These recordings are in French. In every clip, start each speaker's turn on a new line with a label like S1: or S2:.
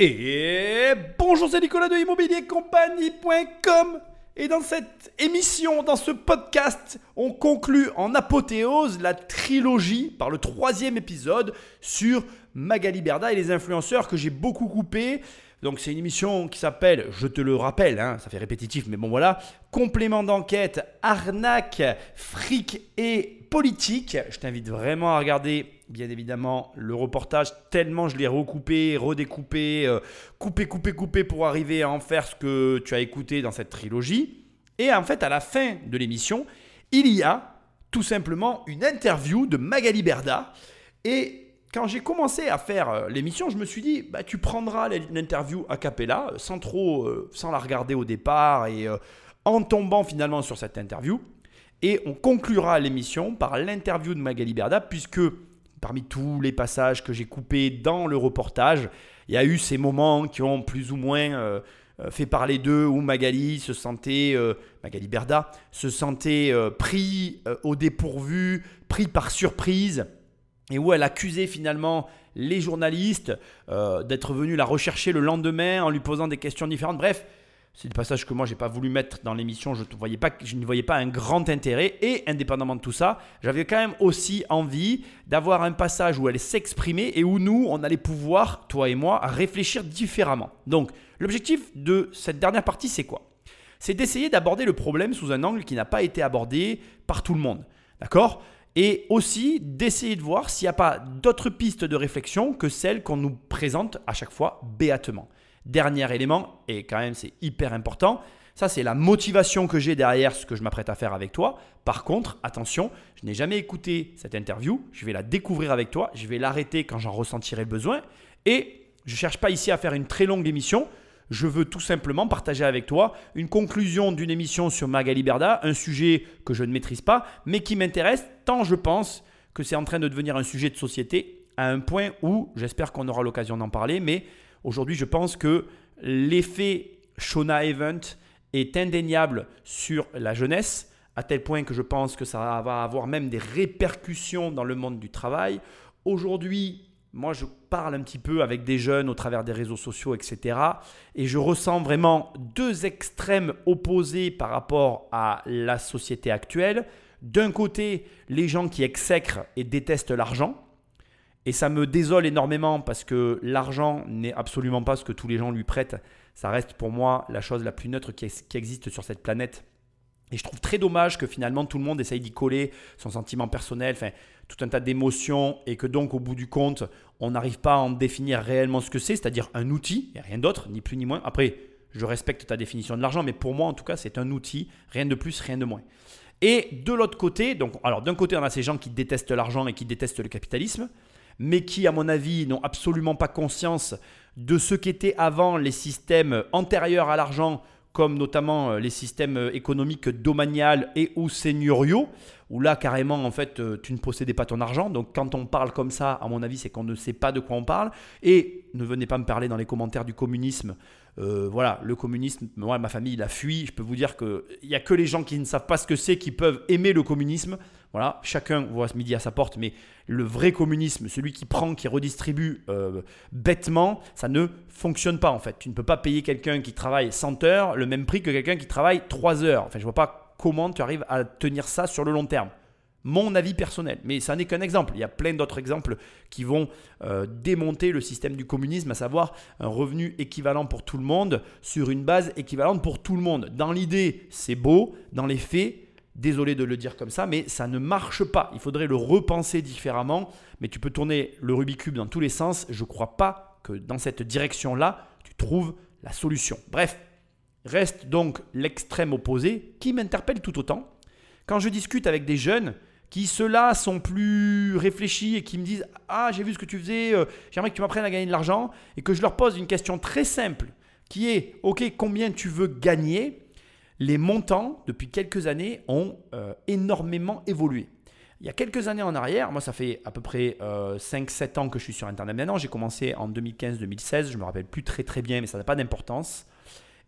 S1: Et bonjour, c'est Nicolas de immobiliercompagnie.com et dans cette émission, dans ce podcast, on conclut en apothéose la trilogie par le troisième épisode sur Magali Berda et les influenceurs que j'ai beaucoup coupé. Donc c'est une émission qui s'appelle, je te le rappelle, hein, ça fait répétitif, mais bon voilà, complément d'enquête, arnaque, fric et politique. Je t'invite vraiment à regarder bien évidemment le reportage tellement je l'ai recoupé, redécoupé, euh, coupé, coupé, coupé pour arriver à en faire ce que tu as écouté dans cette trilogie. Et en fait, à la fin de l'émission, il y a tout simplement une interview de Magali Berda. Et quand j'ai commencé à faire euh, l'émission, je me suis dit, bah, tu prendras l'interview a cappella, sans trop, euh, sans la regarder au départ et en tombant finalement sur cette interview. Et on conclura l'émission par l'interview de Magali Berda, puisque parmi tous les passages que j'ai coupés dans le reportage, il y a eu ces moments qui ont plus ou moins euh, euh, fait parler d'eux, où Magali se sentait, euh, Magali Berda, se sentait pris au dépourvu, pris par surprise, et où elle accusait finalement les journalistes d'être venus la rechercher le lendemain en lui posant des questions différentes. Bref, c'est le passage que moi j'ai pas voulu mettre dans l'émission. Je, voyais pas, je ne voyais pas un grand intérêt. Et indépendamment de tout ça, j'avais quand même aussi envie d'avoir un passage où elle s'exprimait et où nous, on allait pouvoir, toi et moi, réfléchir différemment. Donc, l'objectif de cette dernière partie, c'est quoi? C'est d'essayer d'aborder le problème sous un angle qui n'a pas été abordé par tout le monde. D'accord? Et aussi d'essayer de voir s'il n'y a pas d'autres pistes de réflexion que celles qu'on nous présente à chaque fois béatement. Dernier élément, et quand même c'est hyper important, ça c'est la motivation que j'ai derrière ce que je m'apprête à faire avec toi. Par contre, attention, je n'ai jamais écouté cette interview, je vais la découvrir avec toi, je vais l'arrêter quand j'en ressentirai besoin, et je ne cherche pas ici à faire une très longue émission, je veux tout simplement partager avec toi une conclusion d'une émission sur Magali Berda, un sujet que je ne maîtrise pas, mais qui m'intéresse tant je pense que c'est en train de devenir un sujet de société à un point où j'espère qu'on aura l'occasion d'en parler, mais Aujourd'hui, je pense que l'effet Shona Event est indéniable sur la jeunesse, à tel point que je pense que ça va avoir même des répercussions dans le monde du travail. Aujourd'hui, moi, je parle un petit peu avec des jeunes au travers des réseaux sociaux, etc. Et je ressens vraiment deux extrêmes opposés par rapport à la société actuelle. D'un côté, les gens qui exècrent et détestent l'argent, et ça me désole énormément parce que l'argent n'est absolument pas ce que tous les gens lui prêtent. Ça reste pour moi la chose la plus neutre qui, existe sur cette planète. Et je trouve très dommage que finalement tout le monde essaye d'y coller son sentiment personnel, enfin, tout un tas d'émotions, et que donc au bout du compte, on n'arrive pas à en définir réellement ce que c'est, c'est-à-dire un outil, et rien d'autre, ni plus ni moins. Après, je respecte ta définition de l'argent, mais pour moi en tout cas, c'est un outil, rien de plus, rien de moins. Et de l'autre côté, donc, alors d'un côté, on a ces gens qui détestent l'argent et qui détestent le capitalisme mais qui, à mon avis, n'ont absolument pas conscience de ce qu'étaient avant les systèmes antérieurs à l'argent, comme notamment euh, les systèmes euh, économiques domaniales et ou seigneuriaux, où là, carrément, en fait, euh, tu ne possédais pas ton argent. Donc, quand on parle comme ça, à mon avis, c'est qu'on ne sait pas de quoi on parle. Et ne venez pas me parler dans les commentaires du communisme. voilà, le communisme, moi, ma famille, il a fui. Je peux vous dire qu'il n'y a que les gens qui ne savent pas ce que c'est qui peuvent aimer le communisme. Voilà, chacun voit ce midi à sa porte, mais le vrai communisme, celui qui prend, qui redistribue euh, bêtement, ça ne fonctionne pas en fait. Tu ne peux pas payer quelqu'un qui travaille 100 heures le même prix que quelqu'un qui travaille 3 heures. Enfin, je vois pas comment tu arrives à tenir ça sur le long terme. Mon avis personnel, mais ça n'est qu'un exemple. Il y a plein d'autres exemples qui vont euh, démonter le système du communisme, à savoir un revenu équivalent pour tout le monde sur une base équivalente pour tout le monde. Dans l'idée, c'est beau. Dans les faits, Désolé de le dire comme ça, mais ça ne marche pas. Il faudrait le repenser différemment. Mais tu peux tourner le Rubik's Cube dans tous les sens. Je ne crois pas que dans cette direction-là, tu trouves la solution. Bref, reste donc l'extrême opposé qui m'interpelle tout autant. Quand je discute avec des jeunes qui, ceux-là, sont plus réfléchis et qui me disent Ah, j'ai vu ce que tu faisais, euh, j'aimerais que tu m'apprennes à gagner de l'argent, et que je leur pose une question très simple qui est Ok, combien tu veux gagner? Les montants, depuis quelques années, ont euh, énormément évolué. Il y a quelques années en arrière, moi ça fait à peu près 5-7 euh, ans que je suis sur Internet maintenant, j'ai commencé en 2015-2016, je me rappelle plus très très bien, mais ça n'a pas d'importance.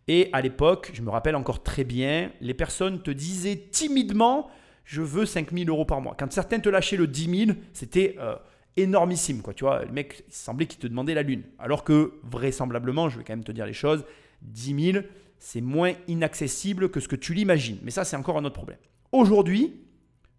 S1: Et à l'époque, je me rappelle encore très bien, les personnes te disaient timidement, je veux 5000 euros par mois. Quand certains te lâchaient le 10 000, c'était euh, énormissime. Quoi, tu vois, le mec, il semblait qu'il te demandait la lune. Alors que, vraisemblablement, je vais quand même te dire les choses, 10 000, c'est moins inaccessible que ce que tu l'imagines. Mais ça, c'est encore un autre problème. Aujourd'hui,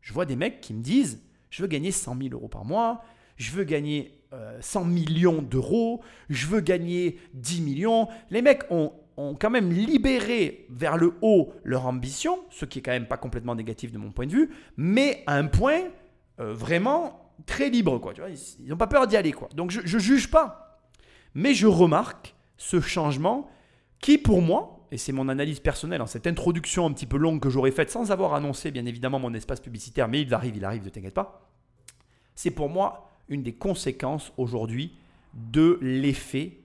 S1: je vois des mecs qui me disent, je veux gagner 100 000 euros par mois, je veux gagner 100 euh, millions d'euros, je veux gagner 10 millions. Les mecs ont, quand même libéré vers le haut leur ambition, ce qui est quand même pas complètement négatif de mon point de vue, mais à un point euh, vraiment très libre. Quoi, tu vois, ils n'ont pas peur d'y aller. Quoi. Donc je ne juge pas. Mais je remarque ce changement qui, pour moi, et c'est mon analyse personnelle, en cette introduction un petit peu longue que j'aurais faite sans avoir annoncé bien évidemment mon espace publicitaire, mais il arrive, il arrive, ne t'inquiète pas, c'est pour moi une des conséquences aujourd'hui de l'effet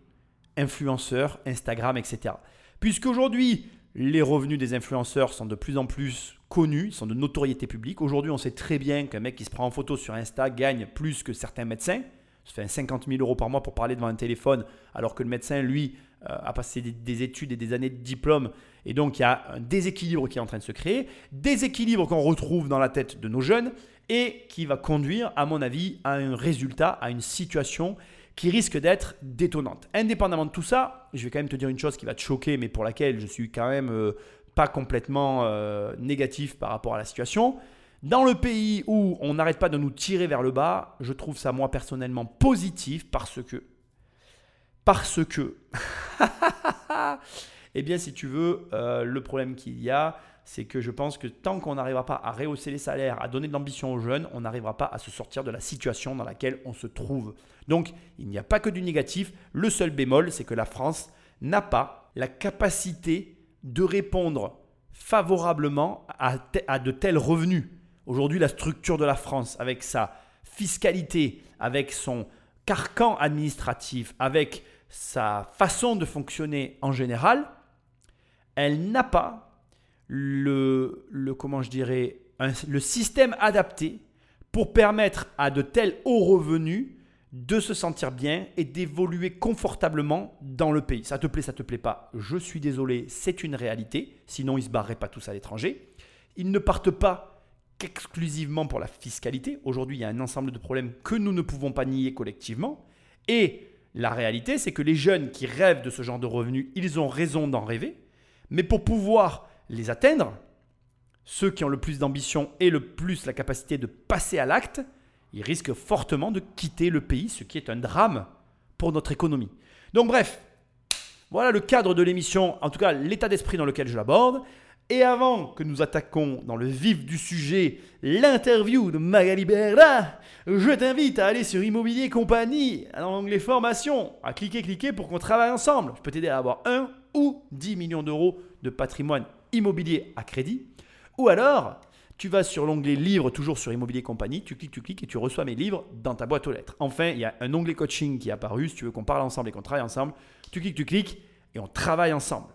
S1: influenceur, Instagram, etc. Puisqu'aujourd'hui, les revenus des influenceurs sont de plus en plus connus, sont de notoriété publique. Aujourd'hui, on sait très bien qu'un mec qui se prend en photo sur Insta gagne plus que certains médecins. Ça fait 50 000 euros par mois pour parler devant un téléphone, alors que le médecin, lui, euh, a passé des, études et des années de diplôme. Et donc, il y a un déséquilibre qui est en train de se créer. Déséquilibre qu'on retrouve dans la tête de nos jeunes et qui va conduire, à mon avis, à un résultat, à une situation qui risque d'être détonnante. Indépendamment de tout ça, je vais quand même te dire une chose qui va te choquer, mais pour laquelle je suis quand même euh, pas complètement euh, négatif par rapport à la situation. Dans le pays où on n'arrête pas de nous tirer vers le bas, je trouve ça moi personnellement positif parce que parce que eh bien si tu veux, euh, le problème qu'il y a, c'est que je pense que tant qu'on n'arrivera pas à rehausser les salaires, à donner de l'ambition aux jeunes, on n'arrivera pas à se sortir de la situation dans laquelle on se trouve. Donc, il n'y a pas que du négatif. Le seul bémol, c'est que la France n'a pas la capacité de répondre favorablement à, à de tels revenus. Aujourd'hui, la structure de la France, avec sa fiscalité, avec son carcan administratif, avec sa façon de fonctionner en général, elle n'a pas le, le comment je dirais, le système adapté pour permettre à de tels hauts revenus de se sentir bien et d'évoluer confortablement dans le pays. Ça te plaît, ça te plaît pas. Je suis désolé, c'est une réalité. Sinon, ils se barreraient pas tous à l'étranger. Ils ne partent pas qu'exclusivement pour la fiscalité. Aujourd'hui, il y a un ensemble de problèmes que nous ne pouvons pas nier collectivement. Et la réalité, c'est que les jeunes qui rêvent de ce genre de revenus, ils ont raison d'en rêver. Mais pour pouvoir les atteindre, ceux qui ont le plus d'ambition et le plus la capacité de passer à l'acte, ils risquent fortement de quitter le pays, ce qui est un drame pour notre économie. Donc bref, voilà le cadre de l'émission, en tout cas l'état d'esprit dans lequel je l'aborde. Et avant que nous attaquons dans le vif du sujet l'interview de Magali Berda, je t'invite à aller sur Immobilier Compagnie, dans l'onglet formation, à cliquer, cliquer pour qu'on travaille ensemble. Je peux t'aider à avoir un ou 10 millions d'euros de patrimoine immobilier à crédit. Ou alors, tu vas sur l'onglet livres, toujours sur Immobilier Compagnie, tu cliques, tu cliques et tu reçois mes livres dans ta boîte aux lettres. Enfin, il y a un onglet coaching qui est apparu. Si tu veux qu'on parle ensemble et qu'on travaille ensemble, tu cliques, tu cliques et on travaille ensemble.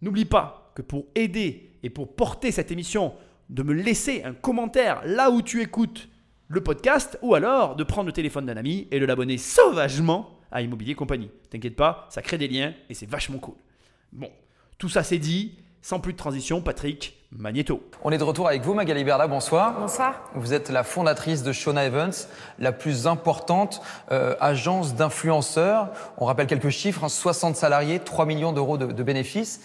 S1: N'oublie pas que pour aider et pour porter cette émission, de me laisser un commentaire là où tu écoutes le podcast ou alors de prendre le téléphone d'un ami et de l'abonner sauvagement à Immobilier Compagnie. T'inquiète pas, ça crée des liens et c'est vachement cool. Bon, tout ça c'est dit. Sans plus de transition, Patrick Magneto.
S2: On est de retour avec vous, Magali Berda, bonsoir.
S3: Bonsoir.
S2: Vous êtes la fondatrice de Shona Evans, la plus importante euh, agence d'influenceurs. On rappelle quelques chiffres, 60 hein, salariés, 3 millions d'euros de, de, bénéfices.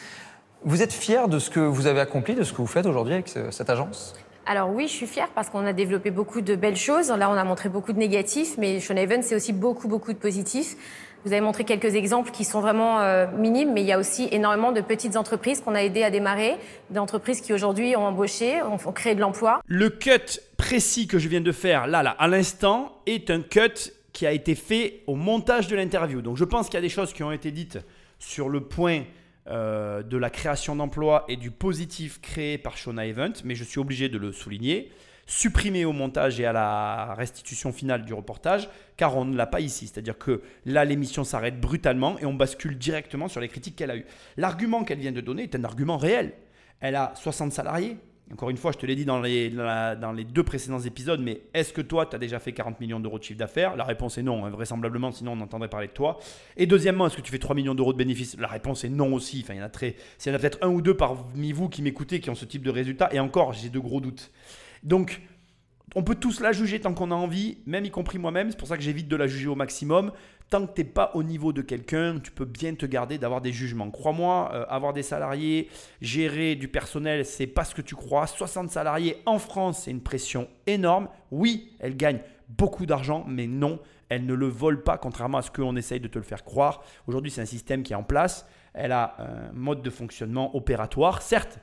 S2: Vous êtes fier de ce que vous avez accompli, de ce que vous faites aujourd'hui avec ce, cette agence?
S3: Alors oui, je suis fière parce qu'on a développé beaucoup de belles choses. Là, on a montré beaucoup de négatifs, mais Shona Evans, c'est aussi beaucoup, beaucoup de positifs. Vous avez montré quelques exemples qui sont vraiment euh, minimes, mais il y a aussi énormément de petites entreprises qu'on a aidées à démarrer, d'entreprises qui aujourd'hui ont embauché, ont, créé de l'emploi.
S1: Le cut précis que je viens de faire là, là, à l'instant, est un cut qui a été fait au montage de l'interview. Donc je pense qu'il y a des choses qui ont été dites sur le point euh, de la création d'emplois et du positif créé par Shona Event, mais je suis obligé de le souligner supprimé au montage et à la restitution finale du reportage, car on ne l'a pas ici. C'est-à-dire que là, l'émission s'arrête brutalement et on bascule directement sur les critiques qu'elle a eues. L'argument qu'elle vient de donner est un argument réel. Elle a 60 salariés. Encore une fois, je te l'ai dit dans les, dans les deux précédents épisodes, mais est-ce que toi, tu as déjà fait 40 millions d'euros de chiffre d'affaires? La réponse est non, hein, vraisemblablement, sinon on entendrait parler de toi. Et deuxièmement, est-ce que tu fais 3 millions d'euros de bénéfices? La réponse est non aussi. Enfin, il y en a très, s'il y en a peut-être un ou deux parmi vous qui m'écoutez qui ont ce type de résultat, et encore, j'ai de gros doutes. Donc, on peut tous la juger tant qu'on a envie, même y compris moi-même. C'est pour ça que j'évite de la juger au maximum. Tant que tu n'es pas au niveau de quelqu'un, tu peux bien te garder d'avoir des jugements. Crois-moi, euh, avoir des salariés, gérer du personnel, c'est pas ce que tu crois. 60 salariés en France, c'est une pression énorme. Oui, elle gagne beaucoup d'argent, mais non, elle ne le vole pas, contrairement à ce qu'on essaye de te le faire croire. Aujourd'hui, c'est un système qui est en place. Elle a un mode de fonctionnement opératoire. Certes,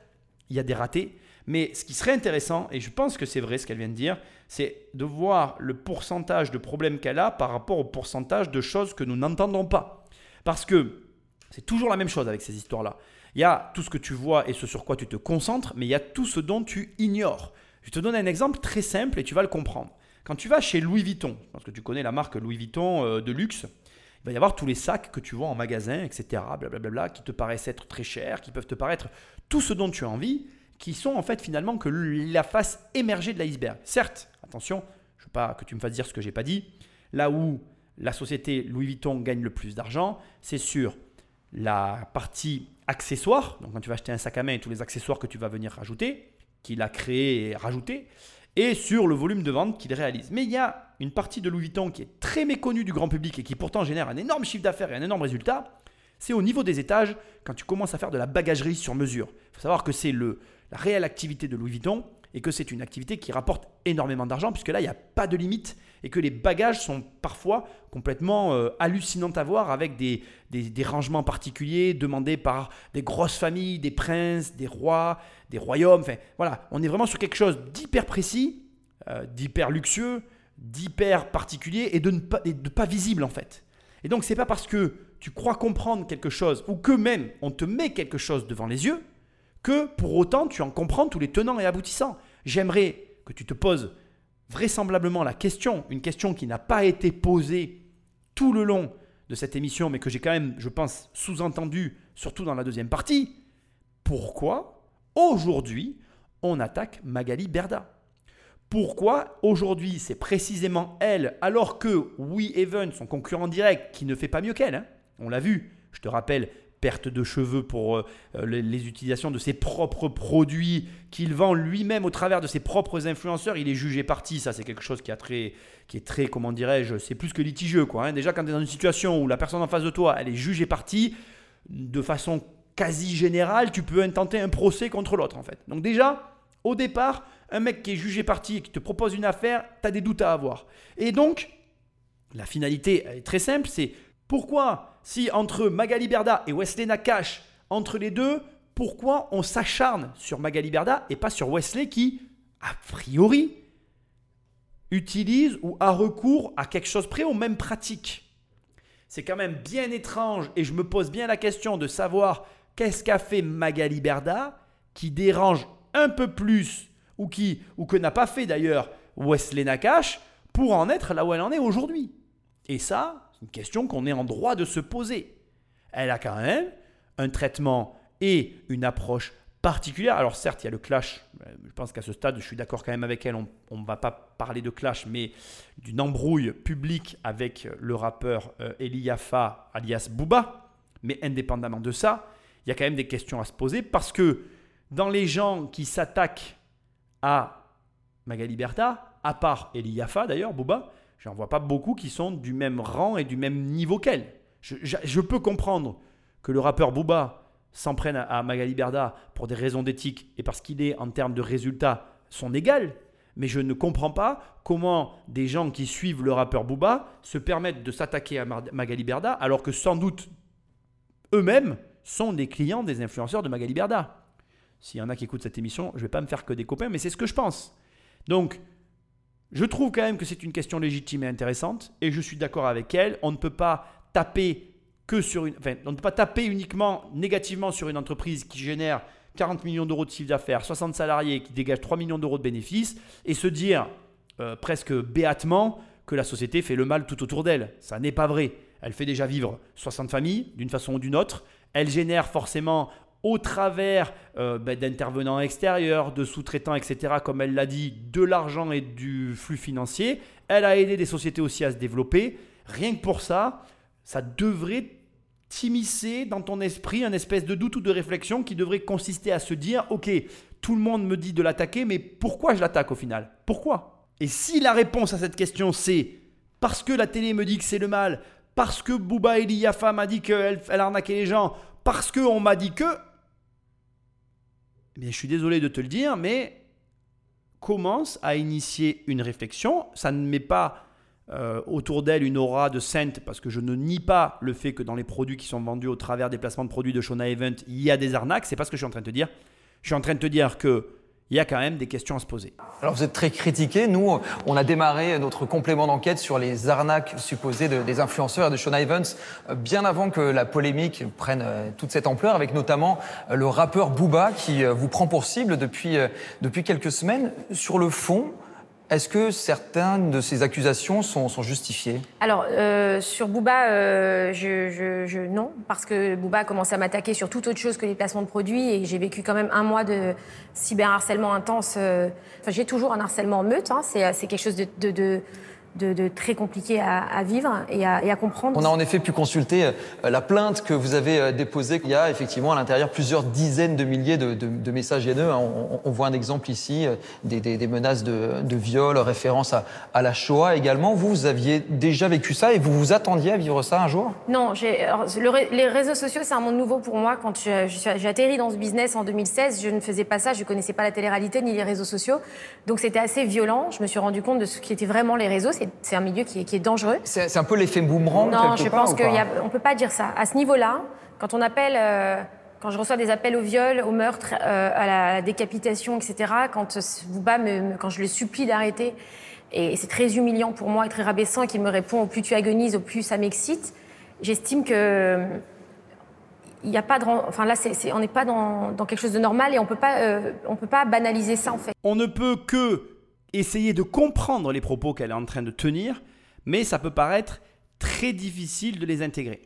S1: il y a des ratés, mais ce qui serait intéressant, et je pense que c'est vrai ce qu'elle vient de dire, c'est de voir le pourcentage de problèmes qu'elle a par rapport au pourcentage de choses que nous n'entendons pas. Parce que c'est toujours la même chose avec ces histoires-là. Il y a tout ce que tu vois et ce sur quoi tu te concentres, mais il y a tout ce dont tu ignores. Je te donne un exemple très simple et tu vas le comprendre. Quand tu vas chez Louis Vuitton, parce que tu connais la marque Louis Vuitton euh, de luxe, il va y avoir tous les sacs que tu vois en magasin, etc., blablabla, qui te paraissent être très chers, qui peuvent te paraître tout ce dont tu as envie, qui sont en fait finalement que la face émergée de l'iceberg. Certes, attention, je veux pas que tu me fasses dire ce que j'ai pas dit, là où la société Louis Vuitton gagne le plus d'argent, c'est sur la partie accessoire, donc quand tu vas acheter un sac à main et tous les accessoires que tu vas venir rajouter, qu'il a créé et rajouté, et sur le volume de vente qu'il réalise. Mais il y a une partie de Louis Vuitton qui est très méconnue du grand public et qui pourtant génère un énorme chiffre d'affaires et un énorme résultat, c'est au niveau des étages quand tu commences à faire de la bagagerie sur mesure. Il faut savoir que c'est le, la réelle activité de Louis Vuitton et que c'est une activité qui rapporte énormément d'argent puisque là, il n'y a pas de limite et que les bagages sont parfois complètement euh, hallucinants à voir avec des, des, rangements particuliers demandés par des grosses familles, des princes, des rois, des royaumes. Enfin, voilà, on est vraiment sur quelque chose d'hyper précis, euh, d'hyper luxueux, d'hyper particulier et de, ne pas, de pas visible en fait. Et donc, c'est pas parce que tu crois comprendre quelque chose ou que même on te met quelque chose devant les yeux que pour autant tu en comprends tous les tenants et aboutissants. J'aimerais que tu te poses vraisemblablement la question, une question qui n'a pas été posée tout le long de cette émission, mais que j'ai quand même, je pense, sous-entendu, surtout dans la deuxième partie. Pourquoi aujourd'hui on attaque Magali Berda? Pourquoi aujourd'hui c'est précisément elle, alors que We Even, son concurrent direct, qui ne fait pas mieux qu'elle, hein, on l'a vu, je te rappelle, perte de cheveux pour euh, euh, les, utilisations de ses propres produits qu'il vend lui-même au travers de ses propres influenceurs. Il est jugé parti. Ça, c'est quelque chose qui, a très, qui est très, comment dirais-je, c'est plus que litigieux. Quoi, hein. Déjà, quand tu es dans une situation où la personne en face de toi, elle est jugée partie, de façon quasi générale, tu peux intenter un procès contre l'autre, en fait. Donc déjà, au départ, un mec qui est jugé parti et qui te propose une affaire, tu as des doutes à avoir. Et donc, la finalité est très simple, c'est pourquoi, si entre Magali Berda et Wesley Nakash, entre les deux, pourquoi on s'acharne sur Magali Berda et pas sur Wesley qui, a priori, utilise ou a recours à quelque chose près aux mêmes pratiques? C'est quand même bien étrange et je me pose bien la question de savoir qu'est-ce qu'a fait Magali Berda qui dérange un peu plus ou qui ou que n'a pas fait d'ailleurs Wesley Nakash pour en être là où elle en est aujourd'hui. Et ça, une question qu'on est en droit de se poser. Elle a quand même un traitement et une approche particulière. Alors certes, il y a le clash. Je pense qu'à ce stade, je suis d'accord quand même avec elle. On ne va pas parler de clash, mais d'une embrouille publique avec le rappeur euh, Eliafa alias Booba. Mais indépendamment de ça, il y a quand même des questions à se poser parce que dans les gens qui s'attaquent à Magali Berta, à part Eliafa d'ailleurs, Booba, J'en vois pas beaucoup qui sont du même rang et du même niveau qu'elle. Je, peux comprendre que le rappeur Booba s'en prenne à, Magali Berda pour des raisons d'éthique et parce qu'il est en termes de résultats son égal. Mais je ne comprends pas comment des gens qui suivent le rappeur Booba se permettent de s'attaquer à Magali Berda alors que sans doute eux-mêmes sont des clients des influenceurs de Magali Berda. S'il y en a qui écoutent cette émission, je ne vais pas me faire que des copains, mais c'est ce que je pense. Donc, je trouve quand même que c'est une question légitime et intéressante, et je suis d'accord avec elle. On ne peut pas taper uniquement négativement sur une entreprise qui génère 40 millions d'euros de chiffre d'affaires, 60 salariés, qui dégage 3 millions d'euros de bénéfices, et se dire euh, presque béatement que la société fait le mal tout autour d'elle. Ça n'est pas vrai. Elle fait déjà vivre 60 familles d'une façon ou d'une autre. Elle génère forcément au travers euh, ben, d'intervenants extérieurs, de sous-traitants, etc., comme elle l'a dit, de l'argent et du flux financier. Elle a aidé des sociétés aussi à se développer. Rien que pour ça, ça devrait t'immiscer dans ton esprit un espèce de doute ou de réflexion qui devrait consister à se dire, ok, tout le monde me dit de l'attaquer, mais pourquoi je l'attaque au final? Pourquoi? Et si la réponse à cette question c'est parce que la télé me dit que c'est le mal, parce que Bouba Eliyafa m'a dit qu'elle elle arnaquait les gens, parce qu'on m'a dit que. Je suis désolé de te le dire, mais commence à initier une réflexion. Ça ne met pas euh, autour d'elle une aura de sainte, parce que je ne nie pas le fait que dans les produits qui sont vendus au travers des placements de produits de Shona Event, il y a des arnaques. C'est pas ce que je suis en train de te dire. Je suis en train de te dire que il y a quand même des questions à se poser.
S2: Alors vous êtes très critiqué. Nous, on a démarré notre complément d'enquête sur les arnaques supposées des influenceurs et de Sean Evans euh, bien avant que la polémique prenne euh, toute cette ampleur, avec notamment euh, le rappeur Booba qui vous prend pour cible depuis, depuis quelques semaines. Sur le fond, est-ce que certaines de ces accusations sont, justifiées?
S3: Alors, euh, sur Booba, euh, je, non, parce que Booba a commencé à m'attaquer sur toute autre chose que les placements de produits et j'ai vécu quand même un mois de cyberharcèlement intense. Euh, enfin, j'ai toujours un harcèlement en meute, hein, c'est quelque chose de de, très compliqué à, vivre et à, comprendre.
S2: On a en effet pu consulter euh, la plainte que vous avez euh, déposée. Il y a effectivement à l'intérieur plusieurs dizaines de milliers de, messages haineux. Hein. On, voit un exemple ici, euh, des, menaces de, viol, référence à, la Shoah également. Vous, vous aviez déjà vécu ça et vous vous attendiez à vivre ça un jour?
S3: Non, les réseaux sociaux, c'est un monde nouveau pour moi. Quand j'ai atterri dans ce business en 2016, je ne faisais pas ça, je ne connaissais pas la télé-réalité ni les réseaux sociaux. Donc c'était assez violent. Je me suis rendu compte de ce qui était vraiment les réseaux c'est un milieu qui est, dangereux.
S2: C'est un peu l'effet boomerang
S3: Non, je pense qu'on ne peut pas dire ça. À ce niveau-là, quand on appelle, euh, quand je reçois des appels au viol, au meurtre, euh, à la décapitation, etc., quand Bouba me, quand je le supplie d'arrêter, et c'est très humiliant pour moi et très rabaissant, et qu'il me répond au plus tu agonises, au plus ça m'excite, j'estime que il n'y a pas de, enfin là, on n'est pas dans, quelque chose de normal et on peut pas, euh, on peut pas banaliser ça en fait.
S1: On ne peut que essayer de comprendre les propos qu'elle est en train de tenir, mais ça peut paraître très difficile de les intégrer.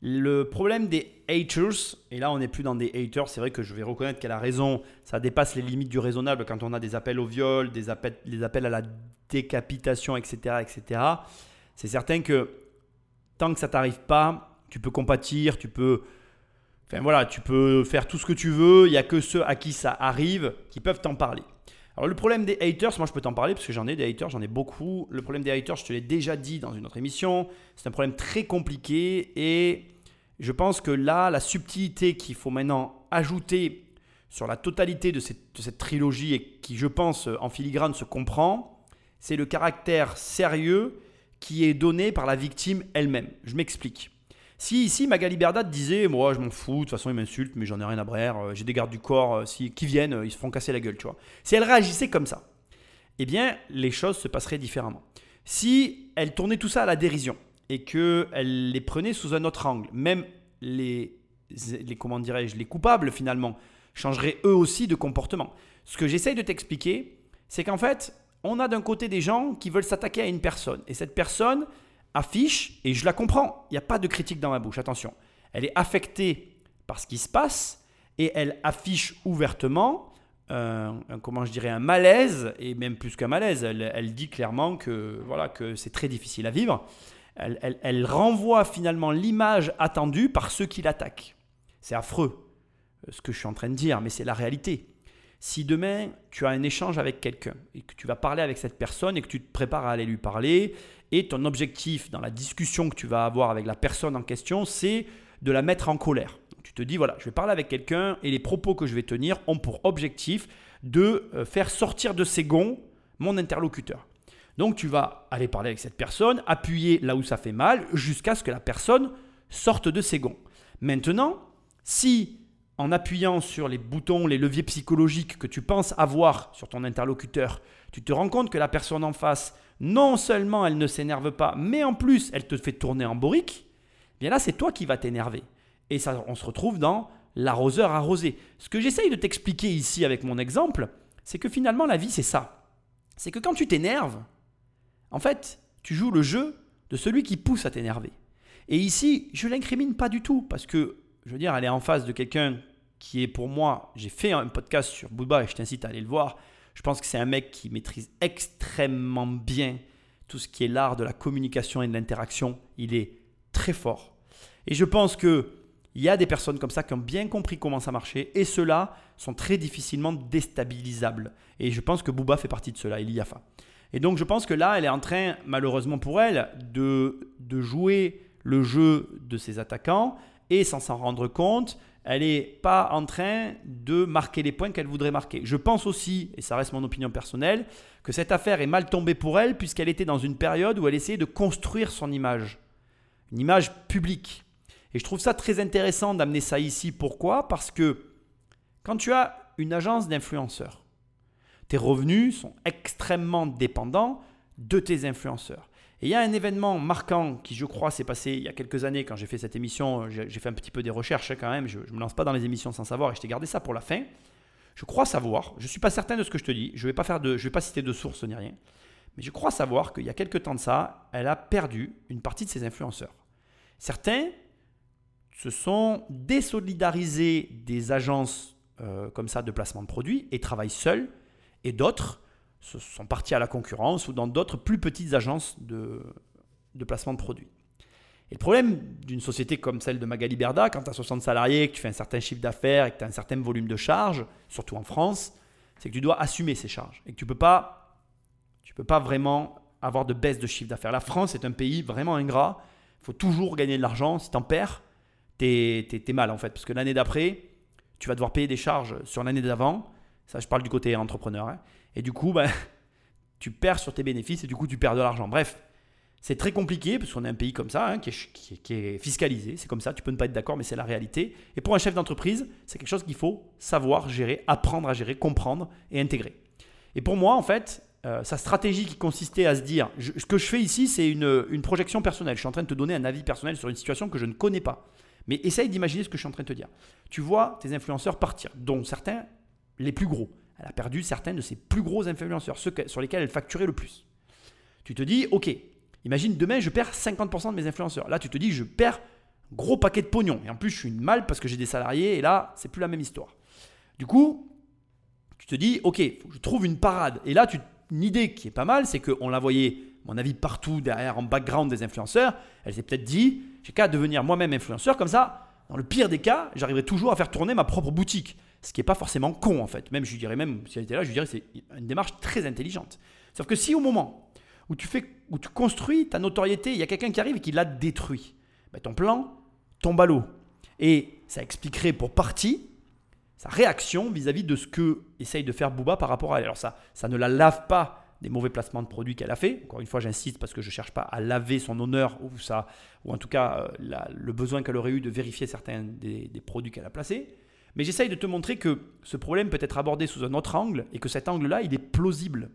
S1: Le problème des haters, et là on n'est plus dans des haters, c'est vrai que je vais reconnaître qu'elle a raison, ça dépasse les limites du raisonnable quand on a des appels au viol, des appels, appels à la décapitation, etc. etc. C'est certain que tant que ça t'arrive pas, tu peux compatir, tu peux... Enfin voilà, tu peux faire tout ce que tu veux, il n'y a que ceux à qui ça arrive qui peuvent t'en parler. Alors le problème des haters, moi je peux t'en parler parce que j'en ai des haters, j'en ai beaucoup. Le problème des haters, je te l'ai déjà dit dans une autre émission, c'est un problème très compliqué et je pense que là, la subtilité qu'il faut maintenant ajouter sur la totalité de cette, de cette, trilogie et qui, je pense, en filigrane se comprend, c'est le caractère sérieux qui est donné par la victime elle-même. Je m'explique. Si ici Magali Berdad disait Moi, je m'en fous, de toute façon, ils m'insultent, mais j'en ai rien à brère, euh, j'ai des gardes du corps euh, si, qui viennent, euh, ils se font casser la gueule, tu vois. Si elle réagissait comme ça, eh bien, les choses se passeraient différemment. Si elle tournait tout ça à la dérision et qu'elle les prenait sous un autre angle, même les, les comment dirais-je, les coupables finalement changeraient eux aussi de comportement. Ce que j'essaye de t'expliquer, c'est qu'en fait, on a d'un côté des gens qui veulent s'attaquer à une personne. Et cette personne, affiche, et je la comprends, il n'y a pas de critique dans ma bouche, attention, elle est affectée par ce qui se passe, et elle affiche ouvertement, euh, un, comment je dirais, un malaise, et même plus qu'un malaise, elle, dit clairement que, voilà, que c'est très difficile à vivre. Elle, renvoie finalement l'image attendue par ceux qui l'attaquent. C'est affreux euh, ce que je suis en train de dire, mais c'est la réalité. Si demain tu as un échange avec quelqu'un et que tu vas parler avec cette personne et que tu te prépares à aller lui parler et ton objectif dans la discussion que tu vas avoir avec la personne en question, c'est de la mettre en colère. tu te dis, voilà, je vais parler avec quelqu'un et les propos que je vais tenir ont pour objectif de euh, faire sortir de ses gonds mon interlocuteur. Donc tu vas aller parler avec cette personne, appuyer là où ça fait mal, jusqu'à ce que la personne sorte de ses gonds. Maintenant, si en appuyant sur les boutons, les leviers psychologiques que tu penses avoir sur ton interlocuteur, tu te rends compte que la personne en face non seulement elle ne s'énerve pas, mais en plus elle te fait tourner en borique, eh bien là c'est toi qui vas t'énerver. Et ça, on se retrouve dans l'arroseur arrosé. Ce que j'essaye de t'expliquer ici avec mon exemple, c'est que finalement la vie c'est ça. C'est que quand tu t'énerves, en fait, tu joues le jeu de celui qui pousse à t'énerver. Et ici, je l'incrimine pas du tout parce que, je veux dire, elle est en face de quelqu'un qui est pour moi, j'ai fait un podcast sur Booba et je t'incite à aller le voir. Je pense que c'est un mec qui maîtrise extrêmement bien tout ce qui est l'art de la communication et de l'interaction. Il est très fort. Et je pense que il y a des personnes comme ça qui ont bien compris comment ça marchait et ceux-là sont très difficilement déstabilisables. Et je pense que Booba fait partie de cela, il y a Et donc je pense que là, elle est en train, malheureusement pour elle, de, de jouer le jeu de ses attaquants et sans s'en rendre compte, elle n'est pas en train de marquer les points qu'elle voudrait marquer. Je pense aussi, et ça reste mon opinion personnelle, que cette affaire est mal tombée pour elle puisqu'elle était dans une période où elle essayait de construire son image, une image publique. Et je trouve ça très intéressant d'amener ça ici. Pourquoi? Parce que quand tu as une agence d'influenceurs, tes revenus sont extrêmement dépendants de tes influenceurs. Et il y a un événement marquant qui, je crois, s'est passé il y a quelques années quand j'ai fait cette émission. J'ai fait un petit peu des recherches hein, quand même. Je ne me lance pas dans les émissions sans savoir et je t'ai gardé ça pour la fin. Je crois savoir, je ne suis pas certain de ce que je te dis, je ne vais, pas faire de, je vais pas citer de source ni rien, mais je crois savoir qu'il y a quelques temps de ça, elle a perdu une partie de ses influenceurs. Certains se sont désolidarisés des agences euh, comme ça de placement de produits et travaillent seuls, et d'autres sont partis à la concurrence ou dans d'autres plus petites agences de, placement de produits. Et le problème d'une société comme celle de Magali Berda, quand tu as 60 salariés, que tu fais un certain chiffre d'affaires et que tu as un certain volume de charges, surtout en France, c'est que tu dois assumer ces charges et que tu ne peux, pas, peux pas vraiment avoir de baisse de chiffre d'affaires. La France est un pays vraiment ingrat. Il faut toujours gagner de l'argent. Si tu en perds, tu es, mal en fait. Parce que l'année d'après, tu vas devoir payer des charges sur l'année d'avant. Ça, je parle du côté entrepreneur. Hein. Et du coup, ben, tu perds sur tes bénéfices et du coup, tu perds de l'argent. Bref, c'est très compliqué parce qu'on est un pays comme ça, hein, qui, est, fiscalisé. C'est comme ça, tu peux ne pas être d'accord, mais c'est la réalité. Et pour un chef d'entreprise, c'est quelque chose qu'il faut savoir gérer, apprendre à gérer, comprendre et intégrer. Et pour moi, en fait, euh, sa stratégie qui consistait à se dire, ce que je fais ici, c'est une, une, projection personnelle. Je suis en train de te donner un avis personnel sur une situation que je ne connais pas. Mais essaye d'imaginer ce que je suis en train de te dire. Tu vois tes influenceurs partir, dont certains les plus gros. Elle a perdu certains de ses plus gros influenceurs, ceux sur lesquels elle facturait le plus. Tu te dis, ok, imagine demain je perds 50% de mes influenceurs. Là, tu te dis, je perds gros paquet de pognon. Et en plus, je suis mal parce que j'ai des salariés et là, c'est plus la même histoire. Du coup, tu te dis, ok, je trouve une parade. Et là, une idée qui est pas mal, c'est qu'on la voyait, mon avis, partout derrière, en background des influenceurs. Elle s'est peut-être dit, j'ai qu'à devenir moi-même influenceur, comme ça, dans le pire des cas, j'arriverai toujours à faire tourner ma propre boutique. Ce qui n'est pas forcément con en fait. Même je dirais même si elle était là, je dirais c'est une démarche très intelligente. Sauf que si au moment où tu fais, où tu construis ta notoriété, il y a quelqu'un qui arrive et qui l'a détruit, ben, ton plan tombe à l'eau. Et ça expliquerait pour partie sa réaction vis-à-vis de ce que essaye de faire Booba par rapport à elle. Alors ça, ça ne la lave pas des mauvais placements de produits qu'elle a fait. Encore une fois, j'insiste parce que je ne cherche pas à laver son honneur ou, ça, ou en tout cas euh, le besoin qu'elle aurait eu de vérifier certains des, des produits qu'elle a placés. Mais j'essaye de te montrer que ce problème peut être abordé sous un autre angle et que cet angle-là, il est plausible.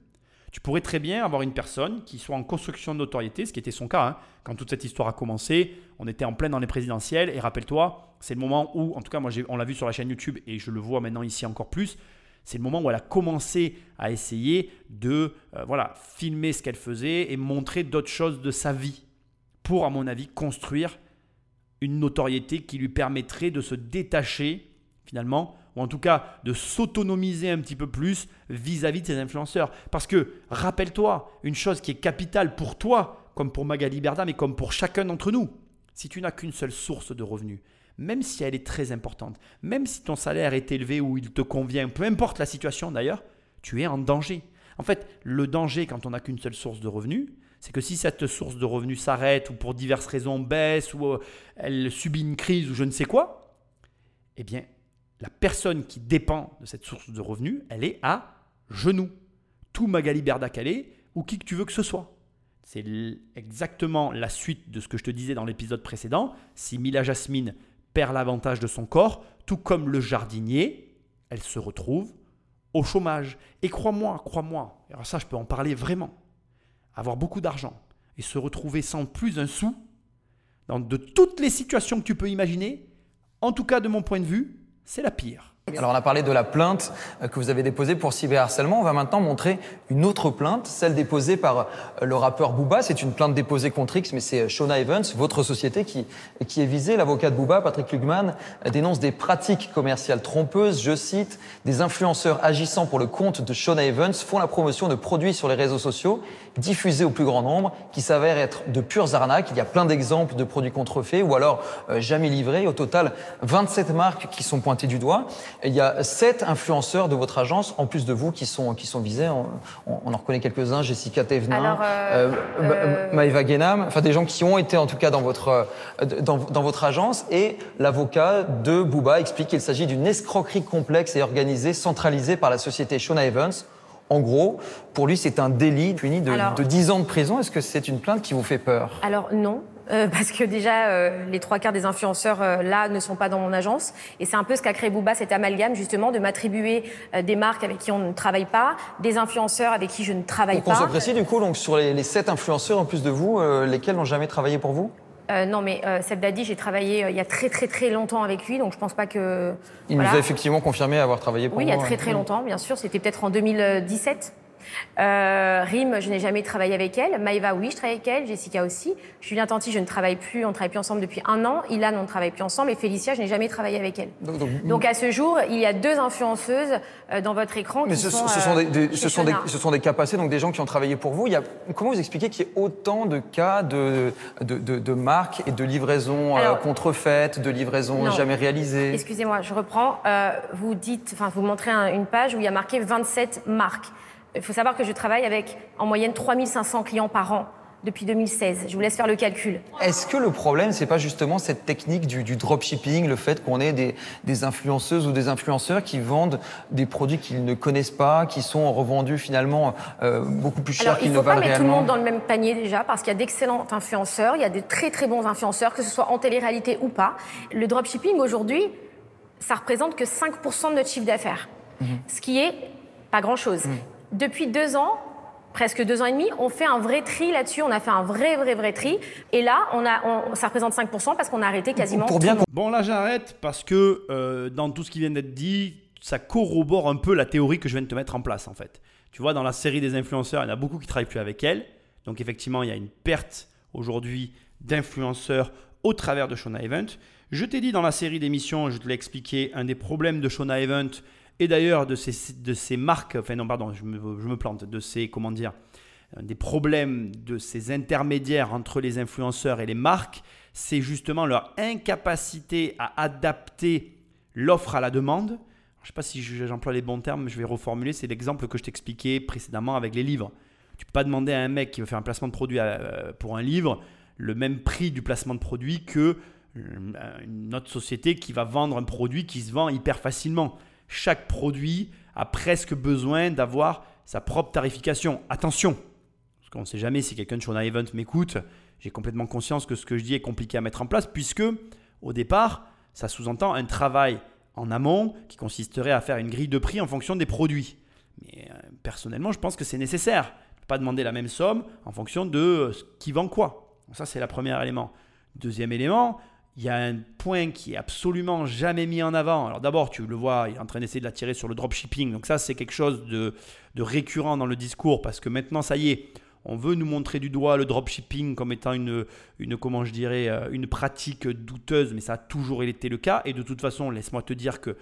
S1: Tu pourrais très bien avoir une personne qui soit en construction de notoriété, ce qui était son cas. Hein. Quand toute cette histoire a commencé, on était en plein dans les présidentielles. Et rappelle-toi, c'est le moment où, en tout cas, moi, on l'a vu sur la chaîne YouTube et je le vois maintenant ici encore plus. C'est le moment où elle a commencé à essayer de euh, voilà, filmer ce qu'elle faisait et montrer d'autres choses de sa vie pour, à mon avis, construire une notoriété qui lui permettrait de se détacher finalement, ou en tout cas de s'autonomiser un petit peu plus vis-à-vis de ses influenceurs. Parce que, rappelle-toi, une chose qui est capitale pour toi, comme pour Magali Berda, mais comme pour chacun d'entre nous, si tu n'as qu'une seule source de revenus, même si elle est très importante, même si ton salaire est élevé ou il te convient, peu importe la situation d'ailleurs, tu es en danger. En fait, le danger quand on n'a qu'une seule source de revenus, c'est que si cette source de revenus s'arrête ou pour diverses raisons baisse ou euh, elle subit une crise ou je ne sais quoi, eh bien, la personne qui dépend de cette source de revenus, elle est à genoux. Tout Magali Berda Calais ou qui que tu veux que ce soit. C'est exactement la suite de ce que je te disais dans l'épisode précédent. Si Mila Jasmine perd l'avantage de son corps, tout comme le jardinier, elle se retrouve au chômage. Et crois-moi, crois-moi, alors ça je peux en parler vraiment, avoir beaucoup d'argent et se retrouver sans plus un sou, dans de toutes les situations que tu peux imaginer, en tout cas de mon point de vue, c'est la pire.
S2: Alors on a parlé de la plainte euh, que vous avez déposée pour cyberharcèlement. On va maintenant montrer une autre plainte, celle déposée par euh, le rappeur Booba. C'est une plainte déposée contre X, mais c'est euh, Shona Evans, votre société, qui, qui est visée. L'avocat de Booba, Patrick Lugman, dénonce des pratiques commerciales trompeuses. Je cite, des influenceurs agissant pour le compte de Shona Evans font la promotion de produits sur les réseaux sociaux, diffusés au plus grand nombre, qui s'avèrent être de pures arnaques. Il y a plein d'exemples de produits contrefaits ou alors jamais livrés. Au total, 27 marques qui sont pointées du doigt. Il y a sept influenceurs de votre agence, en plus de vous, qui sont, qui sont visés. On, on en reconnaît quelques-uns, Jessica Thévenin,
S3: euh, euh,
S2: Maëva Guénam, enfin des gens qui ont été en tout cas dans votre, dans, dans votre agence. Et l'avocat de Bouba explique qu'il s'agit d'une escroquerie complexe et organisée, centralisée par la société Shona Evans. En gros, pour lui, c'est un délit puni de, de 10 ans de prison. Est-ce que c'est une plainte qui vous fait peur?
S3: Alors non, euh, parce que déjà, euh, les trois quarts des influenceurs euh, là ne sont pas dans mon agence. Et c'est un peu ce qu'a créé Booba, cet amalgame, justement, de m'attribuer des marques avec qui on ne travaille pas, des influenceurs avec qui je ne travaille
S2: pas.
S3: Pour
S2: qu'on se précise, du coup, donc, sur les, les sept influenceurs, en plus de vous, lesquels n'ont jamais travaillé pour vous?
S3: Non, mais euh, Seb Dadi, j'ai travaillé il y a très très très longtemps avec lui, donc je pense pas que.
S2: Il nous a effectivement confirmé avoir travaillé pour
S3: Oui,
S2: il
S3: y a très très longtemps, bien sûr. C'était peut-être en 2017. Euh, Rim, je n'ai jamais travaillé avec elle. Maïva, oui, je travaille avec elle. Jessica aussi. Julien Tanti, je ne travaille plus. On ne travaille plus ensemble depuis un an. Ilan, on ne travaille plus ensemble. Et Félicia, je n'ai jamais travaillé avec elle. Donc, à ce jour, il y a deux influenceuses euh, dans votre écran.
S2: Mais
S3: qui
S2: ce,
S3: sont,
S2: ce, sont
S3: euh,
S2: des, ce, sont des,
S3: Shona.
S2: ce sont des cas passés, donc des gens qui ont travaillé pour vous. Il y a, comment vous expliquez qu'il y ait autant de cas de, de, de, de marques et de livraisons euh, contrefaites, de livraisons
S3: non.
S2: jamais réalisées?
S3: Excusez-moi, je reprends. Euh, vous dites, enfin, vous montrez un- une page où il y a marqué 27 marques. Il faut savoir que je travaille avec en moyenne 3500 clients par an depuis 2016. Je vous laisse faire le calcul.
S2: Est-ce que le problème, c'est pas justement cette technique du, du dropshipping, le fait qu'on ait des, des influenceuses ou des influenceurs qui vendent des produits qu'ils ne connaissent pas, qui sont revendus finalement euh, beaucoup plus cher
S3: il
S2: qu'ils
S3: ne
S2: ne
S3: faut pas
S2: valent
S3: mettre tout le
S2: réellement
S3: monde dans le même panier déjà, parce qu'il y a d'excellents influenceurs, il y a des très très bons influenceurs, que ce soit en télé-réalité ou pas. Le dropshipping aujourd'hui, ça représente que 5% de notre chiffre d'affaires,
S2: Mhm.
S3: ce qui est pas grand-chose. Depuis deux ans, presque deux ans et demi, on fait un vrai tri là-dessus, on a fait un vrai vrai vrai tri, et là, on a, on- ça représente 5% parce qu'on a arrêté quasiment
S2: Pour bien
S3: tout.
S1: Bon, là, j'arrête parce que euh, dans tout ce qui vient d'être dit, ça corrobore un peu la théorie que je viens de te mettre en place, en fait. Tu vois, dans la série des influenceurs, il y en a beaucoup qui travaillent plus avec elle. Donc, effectivement, il y a une perte aujourd'hui d'influenceurs au travers de Shona Event. Je t'ai dit dans la série d'émissions, je te l'ai expliqué, un des problèmes de Shona Event et d'ailleurs de ces, de ces marques, enfin non, pardon, je me, je me plante, de ces, comment dire, un des problèmes de ces intermédiaires entre les influenceurs et les marques, c'est justement leur incapacité à adapter l'offre à la demande. Je ne sais pas si je- j'emploie les bons termes, mais je vais reformuler. C'est l'exemple que je t'expliquais précédemment avec les livres. Tu peux pas demander à un mec qui veut faire un placement de produit euh, pour un livre le même prix du placement de produit que euh, une autre société qui va vendre un produit qui se vend hyper facilement. Chaque produit a presque besoin d'avoir sa propre tarification. Attention, parce qu'on ne sait jamais si quelqu'un de Shona Event m'écoute. J'ai complètement conscience que ce que je dis est compliqué à mettre en place, puisque au départ, ça sous-entend un travail en amont qui consisterait à faire une grille de prix en fonction des produits. Mais euh, personnellement, je pense que c'est nécessaire. Peux pas demander la même somme en fonction de euh, qui vend quoi. Ça, c'est le premier élément. Deuxième élément, il y a un point qui est absolument jamais mis en avant. Alors d'abord, tu le vois, il est en train d'essayer de l'attirer sur le dropshipping. Donc ça, c'est quelque chose de, récurrent dans le discours parce que maintenant, ça y est, on veut nous montrer du doigt le dropshipping comme étant une, une je dirais, euh, une pratique douteuse, mais ça a toujours été le cas. Et de toute façon, laisse-moi te dire que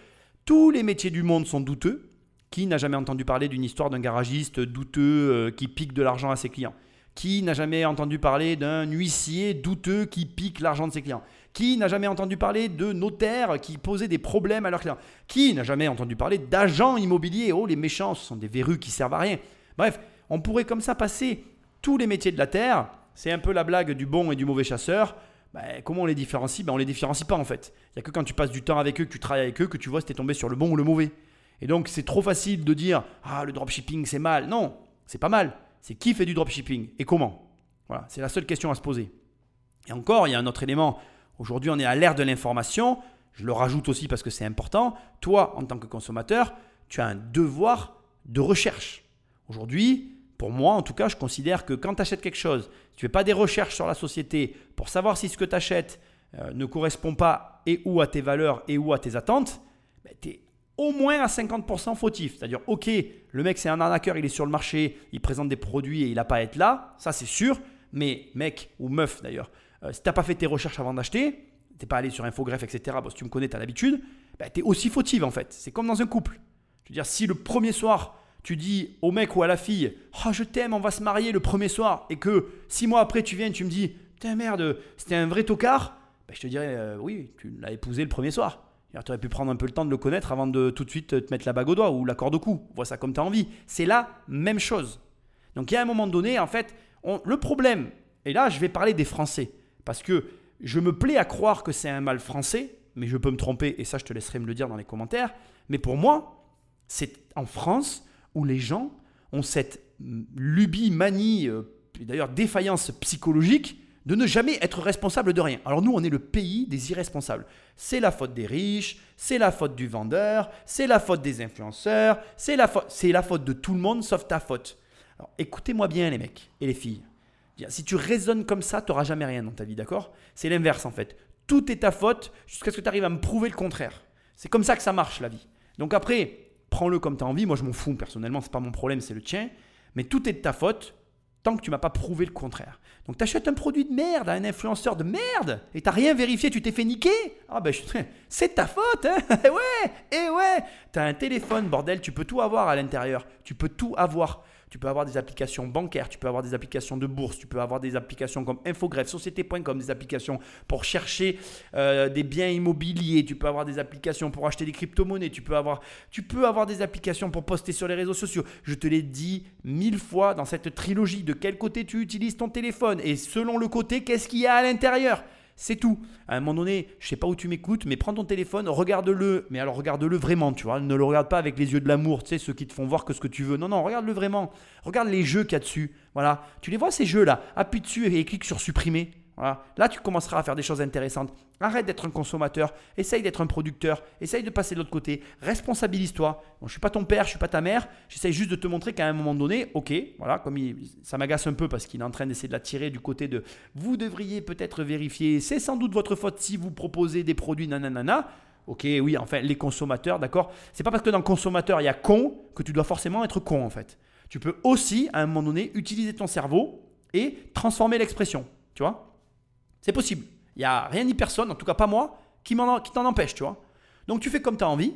S1: tous les métiers du monde sont douteux. Qui n'a jamais entendu parler d'une histoire d'un garagiste douteux euh, qui pique de l'argent à ses clients? Qui n'a jamais entendu parler d'un huissier douteux qui pique l'argent de ses clients? Qui n'a jamais entendu parler de notaires qui posaient des problèmes à leurs clients? Qui n'a jamais entendu parler d'agents immobiliers? Oh, les méchants, ce sont des verrues qui servent à rien. Bref, on pourrait comme ça passer tous les métiers de la terre. C'est un peu la blague du bon et du mauvais chasseur. Ben, comment on les différencie? Ben, On les différencie pas en fait. Il n'y a que quand tu passes du temps avec eux, que tu travailles avec eux, que tu vois si tu es tombé sur le bon ou le mauvais. Et donc c'est trop facile de dire Ah, le dropshipping c'est mal. Non, c'est pas mal. C'est qui fait du dropshipping et comment? Voilà, c'est la seule question à se poser. Et encore, il y a un autre élément. Aujourd'hui, on est à l'ère de l'information. Je le rajoute aussi parce que c'est important. Toi, en tant que consommateur, tu as un devoir de recherche. Aujourd'hui, pour moi, en tout cas, je considère que quand tu achètes quelque chose, tu fais pas des recherches sur la société pour savoir si ce que tu achètes euh, ne correspond pas et ou à tes valeurs et ou à tes attentes, tu es au moins à 50% fautif. C'est-à-dire, ok, le mec c'est un arnaqueur, il est sur le marché, il présente des produits et il n'a pas à être là, ça c'est sûr, mais mec ou meuf d'ailleurs, euh, si tu n'as pas fait tes recherches avant d'acheter, tu n'es pas allé sur Infogreffe, etc., bon, si tu me connais, tu as l'habitude, bah, tu es aussi fautive en fait. C'est comme dans un couple. Je veux dire, si le premier soir, tu dis au mec ou à la fille Oh, je t'aime, on va se marier le premier soir, et que six mois après, tu viens et tu me dis Putain, merde, c'était un vrai tocard, bah, je te dirais euh, Oui, tu l'as épousé le premier soir. Tu aurais pu prendre un peu le temps de le connaître avant de tout de suite te mettre la bague au doigt ou la corde au cou. Vois ça comme tu as envie. C'est la même chose. Donc il y a un moment donné, en fait, le problème, et là je vais parler des Français, parce que je me plais à croire que c'est un mal français, mais je peux me tromper, et ça je te laisserai me le dire dans les commentaires, mais pour moi, c'est en France où les gens ont cette lubie, manie, euh, d'ailleurs défaillance psychologique de ne jamais être responsable de rien. Alors nous, on est le pays des irresponsables. C'est la faute des riches, c'est la faute du vendeur, c'est la faute des influenceurs, c'est la, faute, c'est la faute de tout le monde sauf ta faute. Alors écoutez-moi bien les mecs et les filles. Si tu raisonnes comme ça, tu n'auras jamais rien dans ta vie, d'accord? C'est l'inverse en fait. Tout est ta faute jusqu'à ce que tu arrives à me prouver le contraire. C'est comme ça que ça marche la vie. Donc après, prends-le comme tu as envie. Moi, je m'en fous personnellement, c'est pas mon problème, c'est le tien. Mais tout est de ta faute tant que tu m'as pas prouvé le contraire. Donc tu achètes un produit de merde à un influenceur de merde et t'as rien vérifié, tu t'es fait niquer? Ah ben c'est ta faute, hein? Eh ouais, eh ouais. T'as un téléphone, bordel, tu peux tout avoir à l'intérieur. Tu peux tout avoir. Tu peux avoir des applications bancaires, tu peux avoir des applications de bourse, tu peux avoir des applications comme Infogreffe, Société.com, des applications pour chercher euh, des biens immobiliers, tu peux avoir des applications pour acheter des crypto-monnaies, tu peux, avoir, tu peux avoir des applications pour poster sur les réseaux sociaux. Je te l'ai dit mille fois dans cette trilogie, de quel côté tu utilises ton téléphone et selon le côté, qu'est-ce qu'il y a à l'intérieur? C'est tout. À un moment donné, je sais pas où tu m'écoutes, mais prends ton téléphone, regarde-le. Mais alors regarde-le vraiment, tu vois. Ne le regarde pas avec les yeux de l'amour, tu sais, ceux qui te font voir que ce que tu veux. Non, non, regarde-le vraiment. Regarde les jeux qu'il y a dessus. Voilà. Tu les vois ces jeux-là? Appuie dessus et clique sur supprimer. Là, tu commenceras à faire des choses intéressantes. Arrête d'être un consommateur, essaye d'être un producteur, essaye de passer de l'autre côté, responsabilise-toi. je ne suis pas ton père, je ne suis pas ta mère, j'essaye juste de te montrer qu'à un moment donné, ok, voilà, comme ça m'agace un peu parce qu'il est en train d'essayer de la tirer du côté de vous devriez peut-être vérifier, c'est sans doute votre faute si vous proposez des produits nanana. Ok, oui, enfin, les consommateurs, d'accord C'est pas parce que dans consommateur il y a con que tu dois forcément être con en fait. Tu peux aussi, à un moment donné, utiliser ton cerveau et transformer l'expression, tu vois c'est possible. Il n'y a rien ni personne, en tout cas pas moi, qui t'en empêche, tu vois. Donc tu fais comme tu as envie,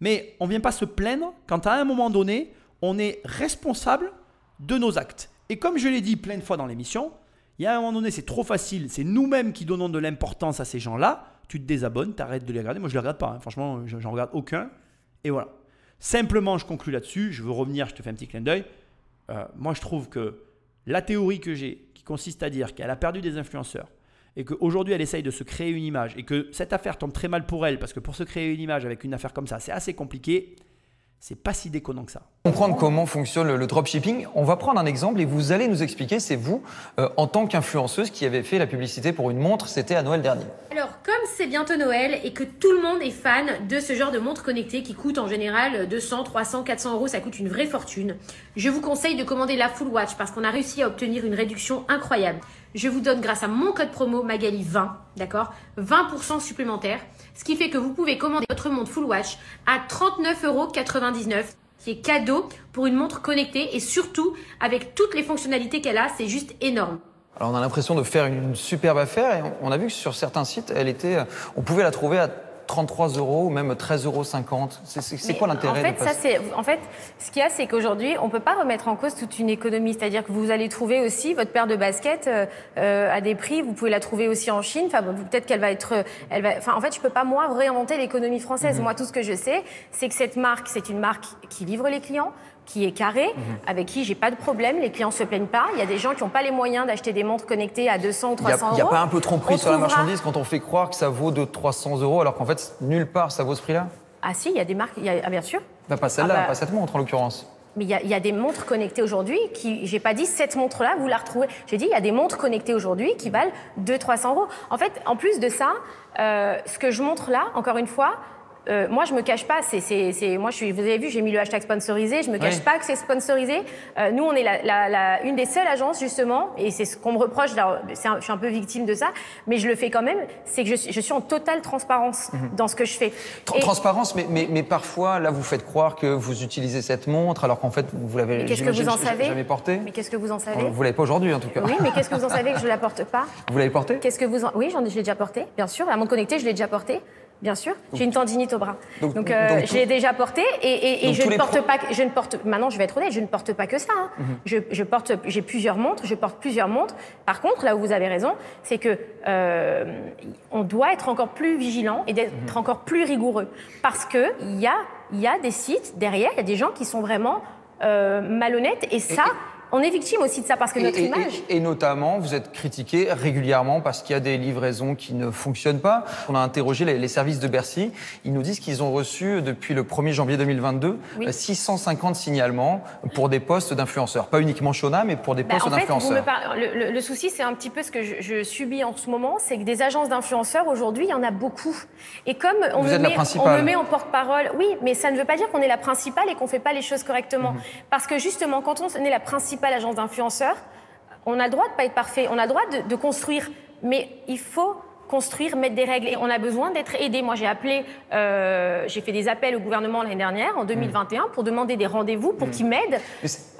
S1: mais on ne vient pas se plaindre quand à un moment donné, on est responsable de nos actes. Et comme je l'ai dit plein de fois dans l'émission, il y a un moment donné, c'est trop facile, c'est nous-mêmes qui donnons de l'importance à ces gens-là. Tu te désabonnes, tu arrêtes de les regarder. Moi, je ne les regarde pas, hein. franchement, j'en regarde aucun. Et voilà. Simplement, je conclue là-dessus. Je veux revenir, je te fais un petit clin d'œil. Euh, moi, je trouve que la théorie que j'ai, qui consiste à dire qu'elle a perdu des influenceurs, et qu'aujourd'hui elle essaye de se créer une image et que cette affaire tombe très mal pour elle parce que pour se créer une image avec une affaire comme ça, c'est assez compliqué, c'est pas si déconnant que ça.
S2: Comprendre comment fonctionne le, dropshipping, on va prendre un exemple et vous allez nous expliquer, c'est vous, euh, en tant qu'influenceuse, qui avez fait la publicité pour une montre, c'était à Noël dernier.
S3: Alors, comme c'est bientôt Noël et que tout le monde est fan de ce genre de montre connectée qui coûte en général 200, 300, 400 euros, ça coûte une vraie fortune, je vous conseille de commander la Full Watch parce qu'on a réussi à obtenir une réduction incroyable. Je vous donne grâce à mon code promo Magali20, d'accord 20% supplémentaire, ce qui fait que vous pouvez commander votre montre Full Watch à 39,99 euros qui est cadeau pour une montre connectée et surtout avec toutes les fonctionnalités qu'elle a, c'est juste énorme.
S2: Alors on a l'impression de faire une superbe affaire et on a vu que sur certains sites, elle était, on pouvait la trouver à 33 euros ou même 13,50 euros. C'est quoi l'intérêt
S3: en fait, ça, en fait, ce qu'il y a, c'est qu'aujourd'hui, on ne peut pas remettre en cause toute une économie. C'est-à-dire que vous allez trouver aussi votre paire de baskets euh, euh, à des prix. Vous pouvez la trouver aussi en Chine. Enfin, peut-être qu'elle va être. Elle va, enfin, en fait, je ne peux pas, moi, réinventer l'économie française. Mhm. Moi, tout ce que je sais, c'est que cette marque, c'est une marque qui livre les clients qui est carré, mhm. avec qui j'ai pas de problème, les clients se plaignent pas. Il y a des gens qui n'ont pas les moyens d'acheter des montres connectées à 200 ou 300 euros.
S2: Il n'y a pas un peu tromperie sur la marchandise quand on fait croire que ça vaut de 300 euros alors qu'en fait nulle part ça vaut ce prix-là?
S3: Ah si, il y a des marques, y a, ah, bien sûr.
S2: Bah, pas celle-là, ah, bah. pas cette montre en l'occurrence.
S3: Mais il y, a des montres connectées aujourd'hui qui, j'ai pas dit cette montre-là, vous la retrouvez. J'ai dit il y a des montres connectées aujourd'hui qui valent 200-300 euros. En fait, en plus de ça, euh, ce que je montre là, encore une fois, euh, moi, je me cache pas. C'est, c'est, moi, je suis, vous avez vu, j'ai mis le hashtag sponsorisé. Je me cache pas que c'est sponsorisé. Euh, nous, on est la, la, la, une des seules agences justement, et c'est ce qu'on me reproche. je suis un peu victime de ça, mais je le fais quand même. C'est que je, je suis en totale transparence mhm. dans ce que je fais.
S2: transparence, mais, mais, mais, parfois, là, vous faites croire que vous utilisez cette montre, alors qu'en fait, vous l'avez.
S3: Qu'est-ce que vous en savez
S2: Jamais portée.
S3: Mais qu'est-ce que vous en savez
S2: Vous l'avez pas aujourd'hui, en tout cas.
S3: Oui, mais qu'est-ce que vous en savez que je la porte pas
S2: Vous l'avez portée
S3: Qu'est-ce que vous en... Oui, j'en ai, je l'ai déjà portée, bien sûr. La montre connectée, je l'ai déjà portée. Bien sûr, j'ai une tendinite au bras.
S2: Donc-
S3: Donc, euh,
S2: donc
S3: je l'ai déjà porté et, et- et je ne porte pas. Je ne porte. Maintenant, je vais être honnête, je ne porte pas que ça. hein.
S2: Mhm.
S3: Je, je porte. J'ai plusieurs montres. Je porte plusieurs montres. Par contre, là où vous avez raison, c'est que euh, on doit être encore plus vigilant et d'être
S2: Mhm.
S3: encore plus rigoureux parce que il y a il y a des sites derrière, il y a des gens qui sont vraiment euh, malhonnêtes et ça. On est victime aussi de ça parce que notre
S2: et, et-
S3: image.
S2: et notamment, vous êtes critiqué régulièrement parce qu'il y a des livraisons qui ne fonctionnent pas. On a interrogé les, les services de Bercy. Ils nous disent qu'ils ont reçu depuis le 1er janvier 2022
S3: Oui.
S2: euh, 650 signalements pour des postes d'influenceurs. Pas uniquement Shona, mais pour des
S3: Bah,
S2: postes d'influenceurs.
S3: par- le, le- le souci, c'est un petit peu ce que je, je subis en ce moment, c'est que des agences d'influenceurs, aujourd'hui, il y en a beaucoup. Et comme on,
S2: Vous
S3: me met, on me met en porte-parole, oui, mais ça ne veut pas dire qu'on est la principale et qu'on fait pas les choses correctement.
S2: Mhm.
S3: Parce que justement, quand on est la principale agence d'influenceurs, on a le droit de pas être parfait, on a le droit de, de construire, mais il faut construire, mettre des règles. Et on a besoin d'être aidé. Moi, j'ai appelé, euh, j'ai fait des appels au gouvernement l'année dernière, en 2021, pour demander des rendez-vous pour qu'ils m'aident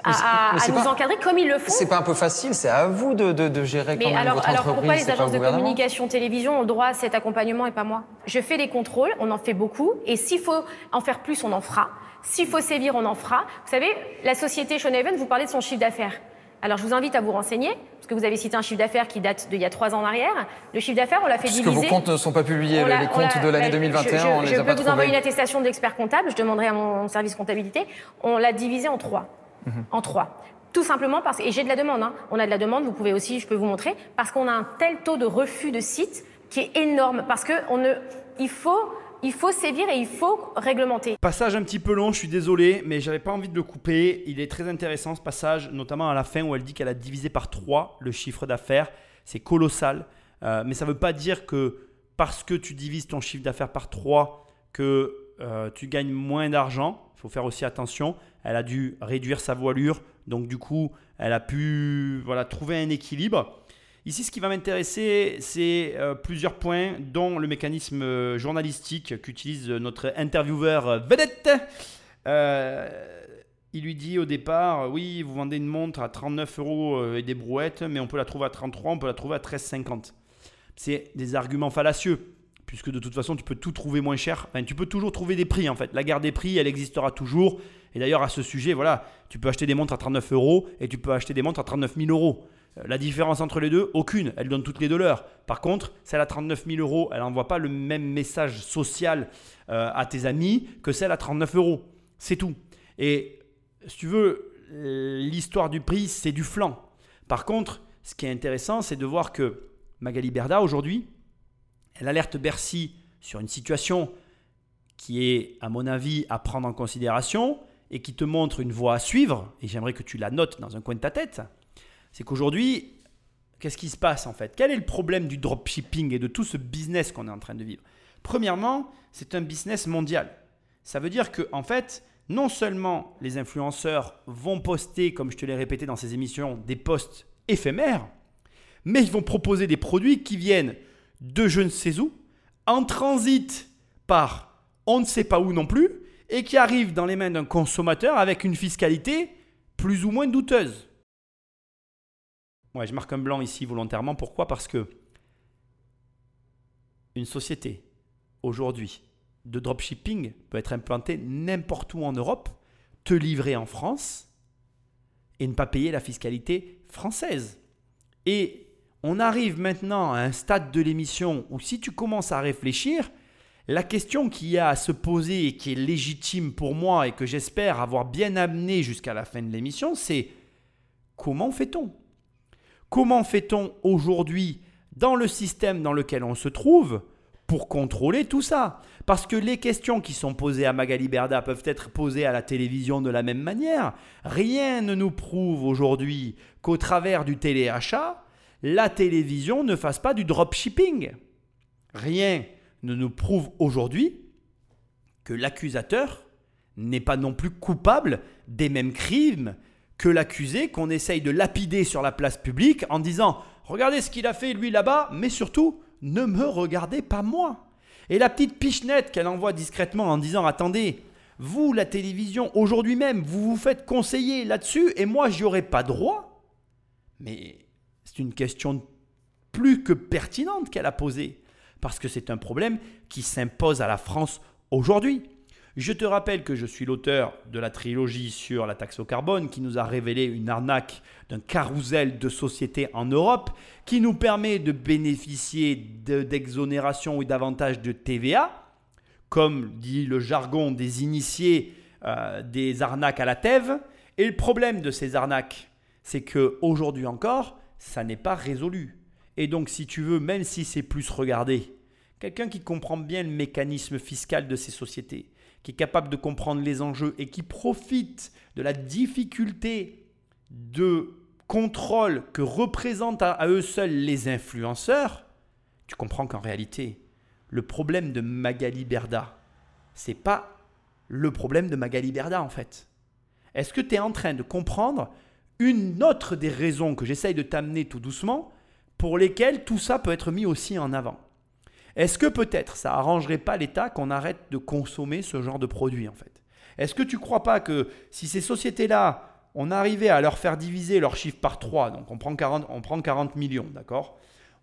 S3: à, à- nous
S2: pas-
S3: encadrer comme ils le font.
S2: C'est pas un peu facile, c'est à vous de, de- de gérer quand
S3: Mais
S2: même
S3: alors,
S2: votre
S3: alors pourquoi les agences de communication télévision ont le droit à cet accompagnement et pas moi? Je fais des contrôles, on en fait beaucoup, et s'il faut en faire plus, on en fera. S'il faut sévir, on en fera. Vous savez, la société Shonehaven, vous parlez de son chiffre d'affaires. Alors je vous invite à vous renseigner, parce que vous avez cité un chiffre d'affaires qui date d'il y a trois ans en arrière. Le chiffre d'affaires, on l'a fait
S2: Puisque
S3: diviser.
S2: vos comptes ne sont pas publiés,
S3: On
S2: les
S3: on
S2: comptes de l'année
S3: bah,
S2: 2021,
S3: je,
S2: on
S3: je
S2: les a
S3: peux vous envoyer une attestation d'expert comptable, je demanderai à mon service comptabilité. On l'a divisé en trois.
S2: Mhm.
S3: En trois. Tout simplement parce et j'ai de la demande. hein. On a de la demande. Vous pouvez aussi, je peux vous montrer, parce qu'on a un tel taux de refus de sites qui est énorme. Parce que on ne, il faut, il faut sévir et il faut réglementer.
S1: Passage un petit peu long, je suis désolé, mais j'avais pas envie de le couper. Il est très intéressant ce passage, notamment à la fin où elle dit qu'elle a divisé par 3 le chiffre d'affaires. C'est colossal. Euh, mais ça ne veut pas dire que parce que tu divises ton chiffre d'affaires par 3 que euh, tu gagnes moins d'argent. Il faut faire aussi attention. Elle a dû réduire sa voilure, donc du coup, elle a pu voilà, trouver un équilibre. Ici, ce qui va m'intéresser, c'est euh, plusieurs points, dont le mécanisme euh, journalistique qu'utilise notre intervieweur euh, vedette. Il lui dit au départ, oui, vous vendez une montre à 39 euros et des brouettes, mais on peut la trouver à 33, on peut la trouver à 13,50. C'est des arguments fallacieux, puisque de toute façon, tu peux tout trouver moins cher. Enfin, tu peux toujours trouver des prix, en fait. La guerre des prix, elle existera toujours. Et d'ailleurs, à ce sujet, voilà, tu peux acheter des montres à 39 euros et tu peux acheter des montres à 39 000 euros. Euh, La différence entre les deux, aucune. Elles donnent toutes les deux l'heure. Par contre, celle à 39 000 euros, elle n'envoie pas le même message social euh, à tes amis que celle à 39 euros. C'est tout. Et si tu veux, l'histoire du prix, c'est du flanc. Par contre, ce qui est intéressant, c'est de voir que Magali Berda, aujourd'hui, elle alerte Bercy sur une situation qui est, à mon avis, à prendre en considération et qui te montre une voie à suivre, et j'aimerais que tu la notes dans un coin de ta tête, c'est qu'aujourd'hui, qu'est-ce qui se passe en fait? Quel est le problème du dropshipping et de tout ce business qu'on est en train de vivre? Premièrement, c'est un business mondial. Ça veut dire que en fait, non seulement les influenceurs vont poster, comme je te l'ai répété dans ces émissions, des posts éphémères, mais ils vont proposer des produits qui viennent de je ne sais où, en transit par on ne sait pas où non plus, et qui arrivent dans les mains d'un consommateur avec une fiscalité plus ou moins douteuse. Je marque un blanc ici volontairement. Pourquoi? Parce que une société aujourd'hui de dropshipping peut être implantée n'importe où en Europe, te livrer en France et ne pas payer la fiscalité française. Et on arrive maintenant à un stade de l'émission où si tu commences à réfléchir, la question qu'il y a à se poser et qui est légitime pour moi et que j'espère avoir bien amené jusqu'à la fin de l'émission, c'est comment fait-on? Comment fait-on aujourd'hui dans le système dans lequel on se trouve pour contrôler tout ça? Parce que les questions qui sont posées à Magali Berda peuvent être posées à la télévision de la même manière. Rien ne nous prouve aujourd'hui qu'au travers du téléachat, la télévision ne fasse pas du dropshipping. Rien ne nous prouve aujourd'hui que l'accusateur n'est pas non plus coupable des mêmes crimes que l'accusé qu'on essaye de lapider sur la place publique en disant regardez ce qu'il a fait lui là-bas, mais surtout ne me regardez pas moi. Et la petite pichenette qu'elle envoie discrètement en disant attendez, vous la télévision aujourd'hui même, vous vous faites conseiller là-dessus et moi j'y aurais pas droit. Mais c'est une question plus que pertinente qu'elle a posée. parce que c'est un problème qui s'impose à la France aujourd'hui. Je te rappelle que je suis l'auteur de la trilogie sur la taxe au carbone qui nous a révélé une arnaque d'un carrousel de sociétés en Europe qui nous permet de bénéficier d'exonération ou davantage de TVA, comme dit le jargon des initiés euh, des arnaques à la TEV. Et le problème de ces arnaques, c'est que aujourd'hui encore, ça n'est pas résolu. Et donc, si tu veux, même si c'est plus regardé, quelqu'un qui comprend bien le mécanisme fiscal de ces sociétés, qui est capable de comprendre les enjeux et qui profite de la difficulté de contrôle que représentent à eux seuls les influenceurs, tu comprends qu'en réalité, le problème de Magali Berda, c'est pas le problème de Magali Berda en fait. Est-ce que tu es en train de comprendre une autre des raisons que j'essaye de t'amener tout doucement pour lesquelles tout ça peut être mis aussi en avant? Est-ce que peut-être ça arrangerait pas l'État qu'on arrête de consommer ce genre de produits en fait? Est-ce que tu ne crois pas que si ces sociétés-là, on arrivait à leur faire diviser leur chiffre par 3, donc on prend 40, on prend 40 millions, d'accord?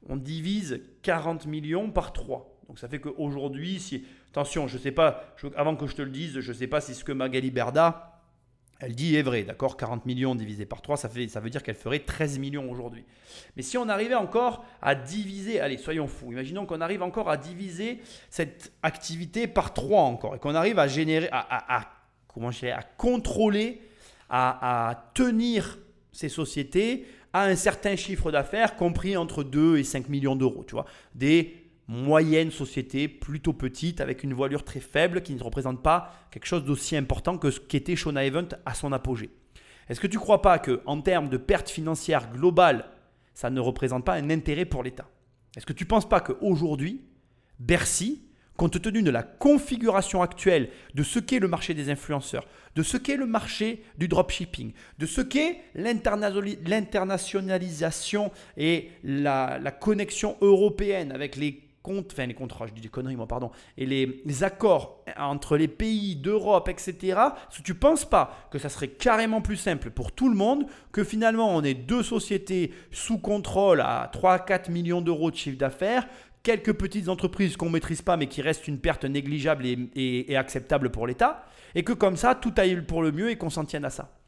S1: On divise 40 millions par 3. Donc ça fait qu'aujourd'hui, si, attention, je sais pas, avant que je te le dise, je ne sais pas si ce que Magali Berda elle dit est vrai, d'accord 40 millions divisé par 3, ça, veut dire qu'elle ferait 13 millions aujourd'hui. Mais si on arrivait encore à diviser, allez, soyons fous, imaginons qu'on arrive encore à diviser cette activité par 3 encore, et qu'on arrive à générer, à, comment contrôler, à, à tenir ces sociétés à un certain chiffre d'affaires compris entre 2 et 5 millions d'euros, tu vois, des moyenne société, plutôt petite, avec une voilure très faible, qui ne représente pas quelque chose d'aussi important que ce qu'était Shona Event à son apogée. Est-ce que tu ne crois pas qu'en termes de pertes financières globales, ça ne représente pas un intérêt pour l'État? Est-ce que tu ne penses pas qu'aujourd'hui, Bercy, compte tenu de la configuration actuelle de ce qu'est le marché des influenceurs, de ce qu'est le marché du dropshipping, de ce qu'est l'internationalisation et la, la connexion européenne avec les enfin les contrats, je dis des conneries moi, pardon, et les, accords entre les pays d'Europe, etc., si tu ne penses pas que ça serait carrément plus simple pour tout le monde, que finalement on ait deux sociétés sous contrôle à 3-4 millions d'euros de chiffre d'affaires, quelques petites entreprises qu'on ne maîtrise pas mais qui restent une perte négligeable et, acceptable pour l'État, et que comme ça, tout aille pour le mieux et qu'on s'en tienne à ça.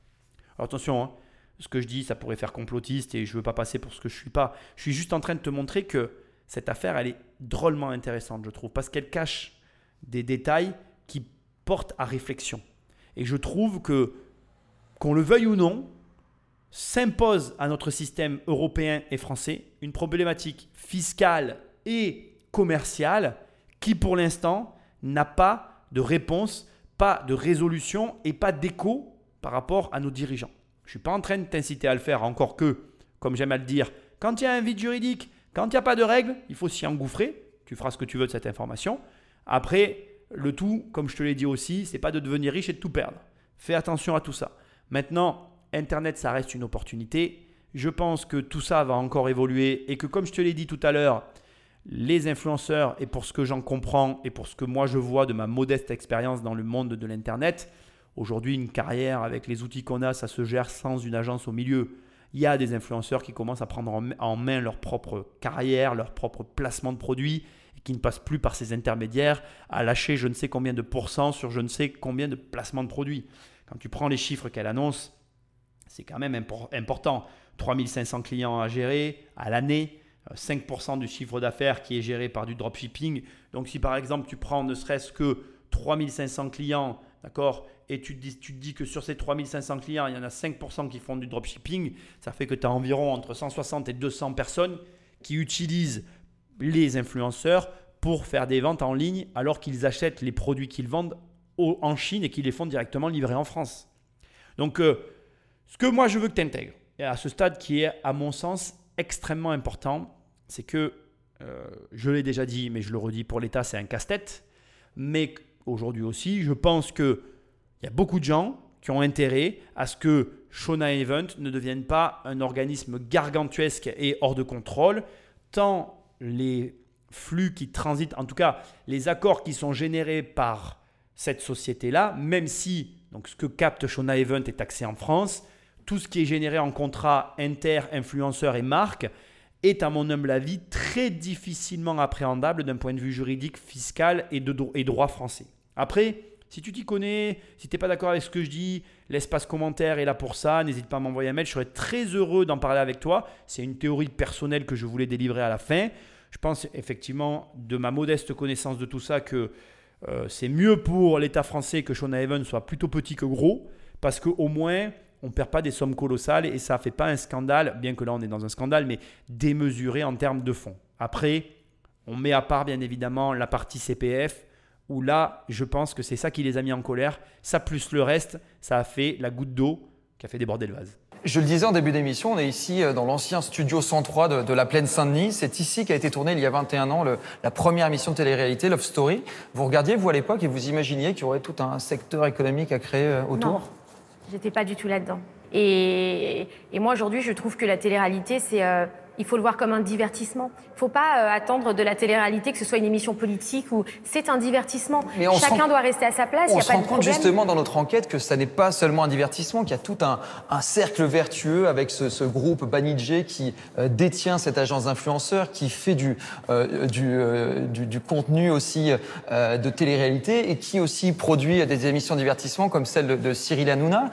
S1: Alors attention, hein, ce que je dis, ça pourrait faire complotiste et je ne veux pas passer pour ce que je ne suis pas. Je suis juste en train de te montrer que cette affaire, elle est drôlement intéressante, je trouve, parce qu'elle cache des détails qui portent à réflexion. Et je trouve que, qu'on le veuille ou non, s'impose à notre système européen et français une problématique fiscale et commerciale qui, pour l'instant, n'a pas de réponse, pas de résolution et pas d'écho par rapport à nos dirigeants. Je ne suis pas en train de t'inciter à le faire, encore que, comme j'aime à le dire, quand il y a un vide juridique, quand il n'y a pas de règles, il faut s'y engouffrer. Tu feras ce que tu veux de cette information. Après, le tout, comme je te l'ai dit aussi, c'est pas de devenir riche et de tout perdre. Fais attention à tout ça. Maintenant, Internet, ça reste une opportunité. Je pense que tout ça va encore évoluer et que, comme je te l'ai dit tout à l'heure, les influenceurs, et pour ce que j'en comprends et pour ce que moi je vois de ma modeste expérience dans le monde de l'Internet, aujourd'hui, une carrière avec les outils qu'on a, ça se gère sans une agence au milieu il y a des influenceurs qui commencent à prendre en main leur propre carrière, leur propre placement de produits, et qui ne passent plus par ces intermédiaires à lâcher je ne sais combien de pourcents sur je ne sais combien de placements de produits. Quand tu prends les chiffres qu'elle annonce, c'est quand même important. 3500 clients à gérer à l'année, 5% euh, du chiffre d'affaires qui est géré par du dropshipping. Donc si par exemple tu prends ne serait-ce que 3500 clients, d'accord, et tu te, dis, que sur ces 3500 clients, il y en a 5% qui font du dropshipping, ça fait que tu as environ entre 160 et 200 personnes qui utilisent les influenceurs pour faire des ventes en ligne alors qu'ils achètent les produits qu'ils vendent en Chine et qu'ils les font directement livrer en France. Donc, euh, ce que moi je veux que tu intègres, et à ce stade qui est à mon sens extrêmement important, c'est que, euh, je l'ai déjà dit, mais je le redis, pour l'État c'est un casse-tête, mais aujourd'hui aussi, je pense que il y a beaucoup de gens qui ont intérêt à ce que Shona Event ne devienne pas un organisme gargantuesque et hors de contrôle, tant les flux qui transitent, en tout cas les accords qui sont générés par cette société-là, même si donc, ce que capte Shona Event est taxé en France, tout ce qui est généré en contrat inter, influenceur et marque est, à mon humble avis, très difficilement appréhendable d'un point de vue juridique, fiscal et, de, et droit français. Après, si tu t'y connais, si tu n'es pas d'accord avec ce que je dis, l'espace commentaire est là pour ça. N'hésite pas à m'envoyer un mail. Je serais très heureux d'en parler avec toi. C'est une théorie personnelle que je voulais délivrer à la fin. Je pense effectivement, de ma modeste connaissance de tout ça, que euh, c'est mieux pour l'État français que Shona Evans soit plutôt petit que gros, parce qu'au moins, on ne perd pas des sommes colossales et ça ne fait pas un scandale, bien que là on est dans un scandale, mais démesuré en termes de fonds. Après, on met à part bien évidemment la partie CPF, où là, je pense que c'est ça qui les a mis en colère. Ça plus le reste, ça a fait la goutte d'eau qui a fait déborder le vase.
S2: Je le disais en début d'émission, on est ici euh, dans l'ancien studio 103 de, de la Plaine Saint-Denis. C'est ici qu'a été tournée il y a 21 ans le, la première émission de télé-réalité, Love Story. Vous regardiez, vous, à l'époque, et vous imaginiez qu'il y aurait tout un secteur économique à créer euh, autour?
S3: Non, j'étais pas du tout là-dedans. Et, et moi, aujourd'hui, je trouve que la télé-réalité, c'est... euh, il faut le voir comme un divertissement. Il ne faut pas euh, attendre de la télé-réalité que ce soit une émission politique ou c'est un divertissement.
S2: Mais on
S3: Chacun
S2: rend-
S3: doit rester à sa place. Il
S2: On
S3: n'y a
S2: se
S3: pas
S2: rend
S3: de
S2: compte
S3: problème.
S2: justement dans notre enquête que ça n'est pas seulement un divertissement, qu'il y a tout un, un cercle vertueux avec ce, ce groupe Banijé qui euh, détient cette agence d'influenceurs, qui fait du, euh, du, du, du contenu aussi de télé-réalité et qui aussi produit des émissions de divertissement comme celle de, de Cyril Hanouna.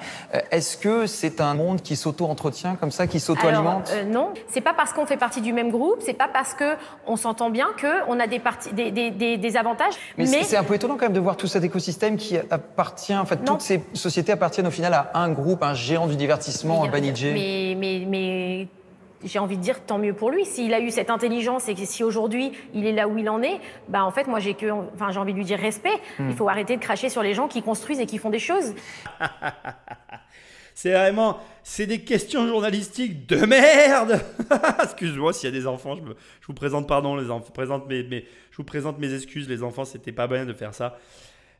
S2: Est-ce que c'est un monde qui s'auto-entretient comme ça, qui s'auto-alimente?
S3: Non, c'est pas parce qu'on fait partie du même groupe, c'est pas parce que on s'entend bien que on a des, parties, des, des, des, des avantages.
S2: Mais, c'est- c'est un peu étonnant quand même de voir tout cet écosystème qui appartient, en fait,
S3: Non.
S2: toutes ces sociétés appartiennent au final à un groupe, un géant du divertissement,
S3: Mais-
S2: Banijé.
S3: Mais, mais, mais j'ai envie de dire tant mieux pour lui. S'il a eu cette intelligence et que si aujourd'hui il est là où il en est, bah en fait moi j'ai que, enfin j'ai envie de lui dire respect.
S2: Hmm.
S3: Il faut arrêter de cracher sur les gens qui construisent et qui font des choses.
S1: C'est vraiment, c'est des questions journalistiques de merde. Excuse-moi s'il y a des enfants, je, vous présente pardon les enfants, présente mes, je vous présente mes excuses les enfants, c'était pas bien de faire ça.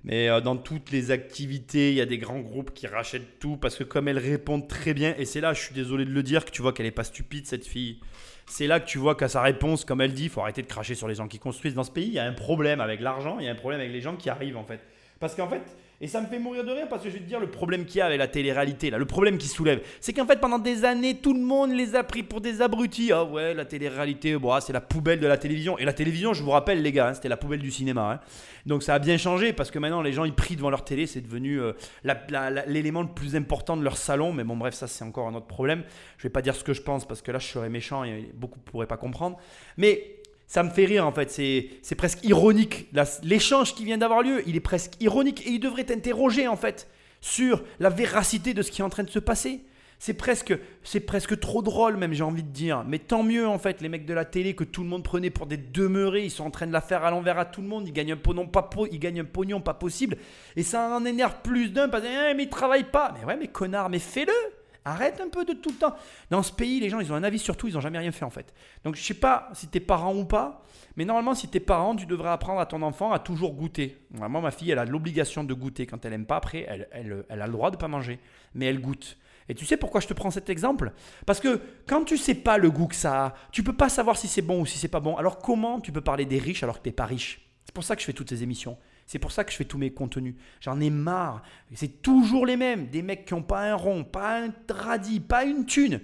S1: Mais euh, dans toutes les activités, il y a des grands groupes qui rachètent tout parce que comme elles répondent très bien, et c'est là, je suis désolé de le dire, que tu vois qu'elle est pas stupide cette fille. C'est là que tu vois qu'à sa réponse, comme elle dit, faut arrêter de cracher sur les gens qui construisent. Dans ce pays, il y a un problème avec l'argent, il y a un problème avec les gens qui arrivent en fait. Parce qu'en fait, et ça me fait mourir de rire parce que je vais te dire le problème qu'il y a avec la télé-réalité, là, le problème qui soulève, c'est qu'en fait pendant des années, tout le monde les a pris pour des abrutis. Ah ouais, la télé-réalité, bon, ah, c'est la poubelle de la télévision. Et la télévision, je vous rappelle les gars, hein, c'était la poubelle du cinéma. hein. Donc ça a bien changé parce que maintenant les gens ils prient devant leur télé, c'est devenu euh, l'élément le plus important de leur salon. Mais bon bref, ça c'est encore un autre problème. Je vais pas dire ce que je pense parce que là je serais méchant et beaucoup pourraient pas comprendre. Mais ça me fait rire en fait, c'est presque ironique. L'échange qui vient d'avoir lieu, il est presque ironique et il devrait t'interroger en fait sur la véracité de ce qui est en train de se passer. C'est presque, c'est presque trop drôle même, j'ai envie de dire. Mais tant mieux en fait, les mecs de la télé que tout le monde prenait pour des demeurés, ils sont en train de la faire à l'envers à tout le monde. Ils gagnent un pognon pas, ils gagnent un pognon pas possible. Et ça en énerve plus d'un parce que Eh, mais ils travaillent pas. Mais ouais, mais connard, mais fais-le. Arrête un peu de tout le temps. Dans ce pays, les gens, ils ont un avis sur tout, ils n'ont jamais rien fait en fait. Donc je sais pas si t'es parent ou pas, mais normalement, si t'es parent, tu devrais apprendre à ton enfant à toujours goûter. Moi, ma fille, elle a l'obligation de goûter. Quand elle aime pas, après, elle, elle, elle a le droit de pas manger, mais elle goûte. Et tu sais pourquoi je te prends cet exemple? Parce que quand tu sais pas le goût que ça a, tu peux pas savoir si c'est bon ou si c'est pas bon. Alors comment tu peux parler des riches alors que t'es pas riche? C'est pour ça que je fais toutes ces émissions. C'est pour ça que je fais tous mes contenus. J'en ai marre. C'est toujours les mêmes. Des mecs qui ont pas un rond, pas un radis, pas une thune.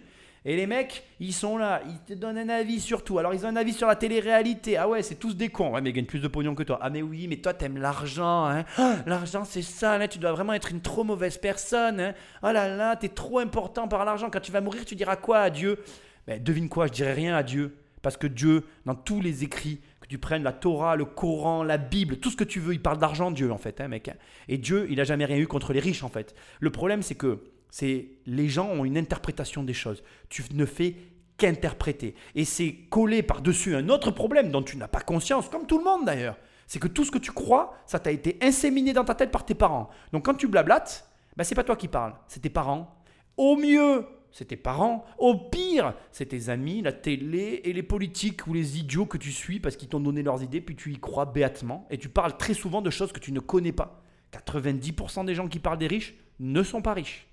S1: Et les mecs, ils sont là, ils te donnent un avis sur tout. Alors ils ont un avis sur la télé-réalité. Ah ouais, c'est tous des cons. Ouais, mais ils gagnent plus de pognon que toi. Ah mais oui, mais toi t'aimes l'argent. Hein. Ah, l'argent c'est ça, tu dois vraiment être une trop mauvaise personne. Hein. Oh là là, t'es trop important par l'argent. Quand tu vas mourir, tu diras quoi à Dieu? Ben, Devine quoi, je dirai rien à Dieu. Parce que Dieu, dans tous les écrits, que tu prennes la Torah, le Coran, la Bible, tout ce que tu veux, il parle d'argent, Dieu, en fait, hein, mec. Et Dieu, il a jamais rien eu contre les riches, en fait. Le problème, c'est que c'est les gens ont une interprétation des choses. Tu ne fais qu'interpréter. Et c'est collé par-dessus un autre problème dont tu n'as pas conscience, comme tout le monde d'ailleurs. C'est que tout ce que tu crois, ça t'a été inséminé dans ta tête par tes parents. Donc quand tu blablates, ben, c'est pas toi qui parles, c'est tes parents. Au mieux, c'est tes parents. Au pire, c'est tes amis, la télé et les politiques ou les idiots que tu suis parce qu'ils t'ont donné leurs idées, puis tu y crois béatement. Et tu parles très souvent de choses que tu ne connais pas. 90% des gens qui parlent des riches ne sont pas riches.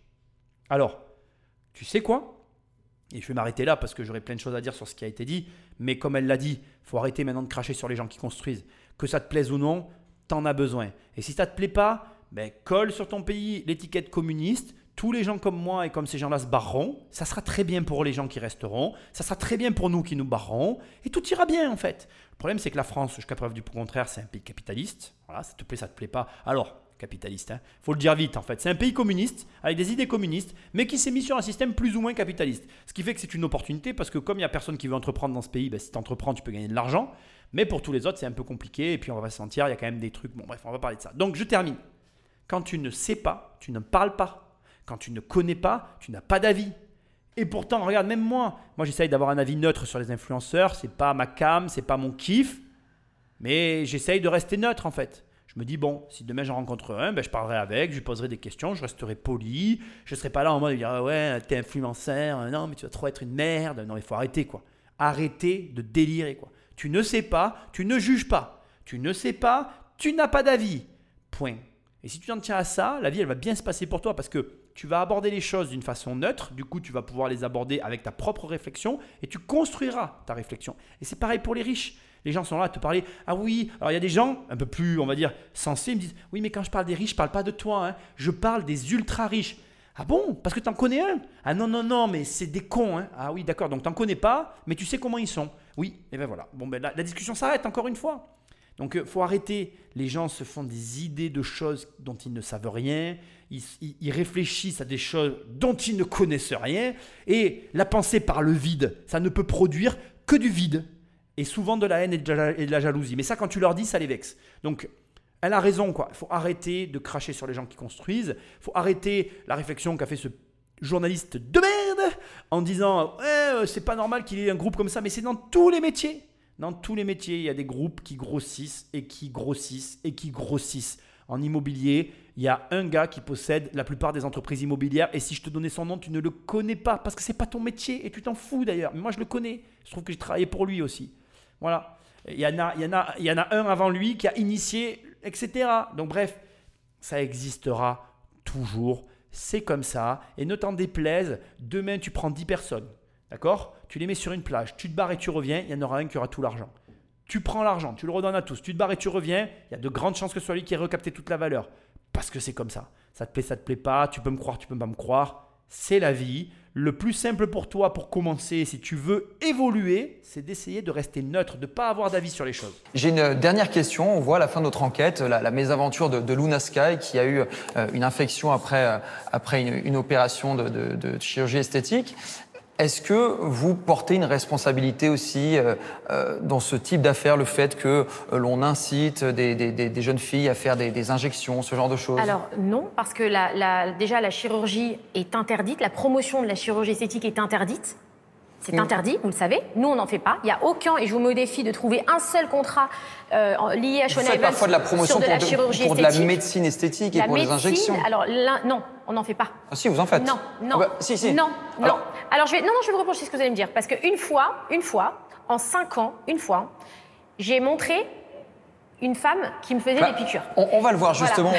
S1: Alors, tu sais quoi? Et je vais m'arrêter là parce que j'aurais plein de choses à dire sur ce qui a été dit. Mais comme elle l'a dit, faut arrêter maintenant de cracher sur les gens qui construisent. Que ça te plaise ou non, t'en as besoin. Et si ça te plaît pas, ben, colle sur ton pays l'étiquette communiste. Tous les gens comme moi et comme ces gens-là se barreront, ça sera très bien pour les gens qui resteront, ça sera très bien pour nous qui nous barrerons, et tout ira bien en fait. Le problème c'est que la France, jusqu'à preuve du contraire, c'est un pays capitaliste. Voilà, ça te plaît, ça te plaît pas. Alors, capitaliste, hein, faut le dire vite en fait. C'est un pays communiste, avec des idées communistes, mais qui s'est mis sur un système plus ou moins capitaliste. Ce qui fait que c'est une opportunité, parce que comme il n'y a personne qui veut entreprendre dans ce pays, ben, si tu entreprends, tu peux gagner de l'argent. Mais pour tous les autres, c'est un peu compliqué, et puis on va se sentir, il y a quand même des trucs. Bon bref, on va parler de ça. Donc je termine. Quand tu ne sais pas, tu ne parles pas. Quand tu ne connais pas, tu n'as pas d'avis. Et pourtant, regarde, même moi, moi j'essaye d'avoir un avis neutre sur les influenceurs. C'est pas ma cam, c'est pas mon kiff, mais j'essaye de rester neutre en fait. Je me dis bon, si demain j'en rencontre un, ben, je parlerai avec, je lui poserai des questions, je resterai poli. Je ne serai pas là en mode de dire ah ouais, t'es influenceur, non mais tu vas trop être une merde. Non, il faut arrêter quoi. Arrêter de délirer quoi. Tu ne sais pas, tu ne juges pas. Tu ne sais pas, tu n'as pas d'avis. Point. Et si tu t'en tiens à ça, la vie elle va bien se passer pour toi parce que tu vas aborder les choses d'une façon neutre, du coup tu vas pouvoir les aborder avec ta propre réflexion et tu construiras ta réflexion. Et c'est pareil pour les riches. Les gens sont là à te parler. Ah oui, alors il y a des gens un peu plus, on va dire, sensés, ils me disent Oui, mais quand je parle des riches, je parle pas de toi, hein. je parle des ultra riches. Ah bon? Parce que tu en connais un Ah non, non, non, mais c'est des cons. Hein. Ah oui, d'accord, donc tu n'en connais pas, mais tu sais comment ils sont. Oui, et ben voilà. Bon, ben la discussion s'arrête encore une fois. Donc euh, faut arrêter. Les gens se font des idées de choses dont ils ne savent rien. Ils, réfléchissent à des choses dont ils ne connaissent rien. Et la pensée par le vide, ça ne peut produire que du vide. Et souvent de la haine et de la, jalousie. Mais ça, quand tu leur dis, ça les vexe. Donc elle a raison, quoi. Il faut arrêter de cracher sur les gens qui construisent. Il faut arrêter la réflexion qu'a fait ce journaliste de merde en disant euh, c'est pas normal qu'il y ait un groupe comme ça, mais c'est dans tous les métiers. Dans tous les métiers, il y a des groupes qui grossissent et qui grossissent et qui grossissent. En immobilier, il y a un gars qui possède la plupart des entreprises immobilières et si je te donnais son nom, tu ne le connais pas parce que c'est pas ton métier et tu t'en fous d'ailleurs. Mais moi, je le connais. Je trouve que j'ai travaillé pour lui aussi. Voilà. Il y, en a, il, y en a, il y en a un avant lui qui a initié, etc. Donc bref, ça existera toujours. C'est comme ça. Et ne t'en déplaise, demain tu prends 10 personnes. D'accord? Tu les mets sur une plage, tu te barres et tu reviens, il y en aura un qui aura tout l'argent. Tu prends l'argent, tu le redonnes à tous, tu te barres et tu reviens, il y a de grandes chances que ce soit lui qui ait recapté toute la valeur. Parce que c'est comme ça. Ça te plaît, ça te plaît pas, tu peux me croire, tu peux pas me croire. C'est la vie. Le plus simple pour toi pour commencer, si tu veux évoluer, c'est d'essayer de rester neutre, de ne pas avoir d'avis sur les choses.
S2: J'ai une dernière question. On voit à la fin de notre enquête la, mésaventure de, de, Luna Sky qui a eu euh, une infection après, euh, après une, opération de, de, chirurgie esthétique. Est-ce que vous portez une responsabilité aussi euh, euh, dans ce type d'affaires, le fait que euh, l'on incite des, jeunes filles à faire des, injections, ce genre de choses?
S3: Alors non, parce que la, déjà la chirurgie est interdite, la promotion de la chirurgie esthétique est interdite. C'est mm. interdit, vous le savez. Nous, on n'en fait pas. Il n'y a aucun, et je vous mets au défi de trouver un seul contrat lié à Shona Vous
S2: faites parfois de la promotion pour, de, pour de la médecine esthétique et pour les injections.
S3: Alors non, on n'en fait pas.
S2: Ah si, vous en faites
S3: Non, non.
S2: Ah bah, si, si.
S3: Non, non. Alors, je vais, non, non, je vais vous reprocher ce que vous allez me dire. Parce qu'une fois, une fois, en cinq ans, une fois, j'ai montré une femme qui me faisait bah, des piqûres.
S2: On, va le voir justement,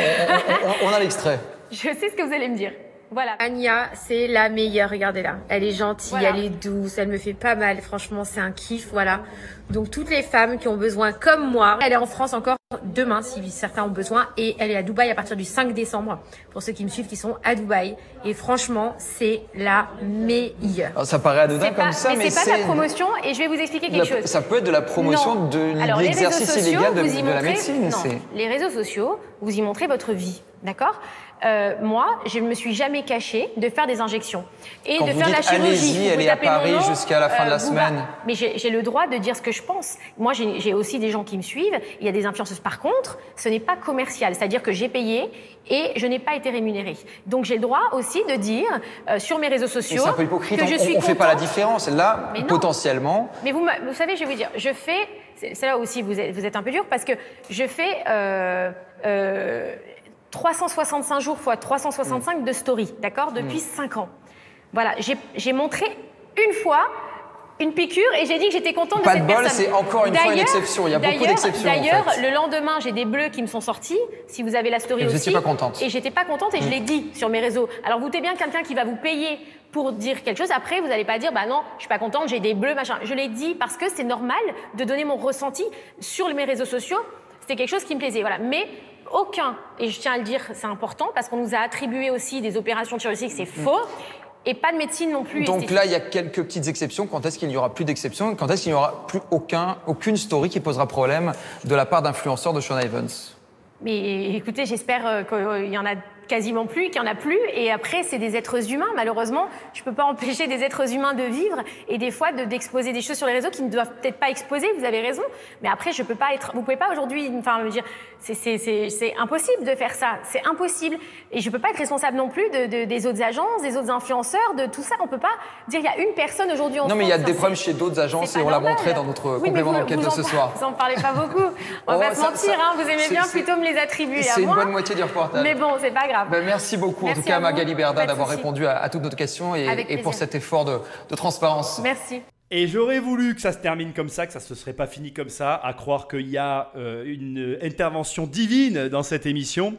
S2: on, a l'extrait.
S3: Je sais ce que vous allez me dire. Voilà. Anya, c'est la meilleure, regardez là. Elle est gentille, elle est douce, elle me fait pas mal. Franchement, c'est un kiff, voilà. Donc toutes les femmes qui ont besoin comme moi, elle est en France encore demain si certains ont besoin et elle est à Dubaï à partir du 5 décembre pour ceux qui me suivent qui sont à Dubaï et franchement c'est la meilleure.
S2: Alors, ça paraît anodin comme ça
S3: mais, c'est pas de la promotion et je vais vous expliquer quelque chose.
S2: Ça peut être de la promotion de l'exercice illégal de, de, la médecine.
S3: Non, les réseaux sociaux, vous y montrez votre vie, d'accord euh, moi, je ne me suis jamais cachée de faire des injections
S2: et de faire la chirurgie. elle est à Paris jusqu'à la fin de la euh, semaine.
S3: Mais j'ai le droit de dire ce que je pense. Moi, j'ai aussi des gens qui me suivent. Il y a des influenceuses. Par contre, ce n'est pas commercial, c'est-à-dire que j'ai payé et je n'ai pas été rémunérée. Donc j'ai le droit aussi de dire euh, sur mes réseaux sociaux
S2: un peu hypocrite. que je suis. On ne fait pas la différence. Là, potentiellement.
S3: Mais vous, vous savez, je vais vous dire, je fais. C'est là aussi vous êtes, vous êtes un peu dur parce que je fais. Euh, 365 jours fois 365 de story, d'accord Depuis 5 mm. ans. Voilà, j'ai montré une fois une piqûre et j'ai dit que j'étais contente
S2: de
S3: cette
S2: de bol, c'est encore une fois une exception. Il y a beaucoup d'exceptions.
S3: D'ailleurs, le lendemain, j'ai des bleus qui me sont sortis. Si vous avez la story
S2: et
S3: aussi.
S2: Vous pas contente.
S3: Et j'étais pas contente et je mm. l'ai dit sur mes réseaux. Alors vous doutez bien quelqu'un qui va vous payer pour dire quelque chose. Après, vous n'allez pas dire, bah non, je suis pas contente, j'ai des bleus, machin. Je l'ai dit parce que c'est normal de donner mon ressenti sur mes réseaux sociaux. C'était quelque chose qui me plaisait. Voilà. Mais aucun, et je tiens à le dire, c'est important, parce qu'on nous a attribué aussi des opérations chirurgicales, c'est faux. Et pas de médecine non plus.
S2: Donc
S3: esthétique.
S2: là, il y a quelques petites exceptions. Quand est-ce qu'il n'y aura plus d'exceptions Quand est-ce qu'il n'y aura plus aucun, aucune story qui posera problème de la part d'influenceurs de Sean Evans?
S3: Mais écoutez, j'espère euh, qu'il y en a quasiment plus, qu'il n'y en a plus. Et après, c'est des êtres humains. Malheureusement, je ne peux pas empêcher des êtres humains de vivre et des fois de- d'exposer des choses sur les réseaux qui ne doivent peut-être pas exposer. Vous avez raison. Mais après, je peux pas être. Vous pouvez pas aujourd'hui, enfin, me dire, c'est- impossible de faire ça. C'est impossible. Et je peux pas être responsable non plus de, de- des autres agences, des autres influenceurs, de tout ça. On peut pas dire il y a une personne aujourd'hui en
S2: Non, mais il y a des problèmes chez d'autres agences et on l'a montré dans notre
S3: Oui,
S2: complément d'enquête de ce soir.
S3: Vous en parlez pas beaucoup. On va
S2: Oh,
S3: pas se
S2: ça-
S3: mentir,
S2: ça-
S3: hein. Vous aimez bien plutôt me les attribuer
S2: C'est une bonne moitié du reportage.
S3: Mais bon, c'est pas grave.
S2: Ben, merci beaucoup, en tout cas,
S3: à.
S2: Magali Berda, d'avoir répondu à, à toutes nos questions et, pour cet effort de, de transparence.
S3: Merci.
S1: Et j'aurais voulu que ça se termine comme ça, que ça se serait pas fini comme ça, à croire qu'il y a euh, une intervention divine dans cette émission.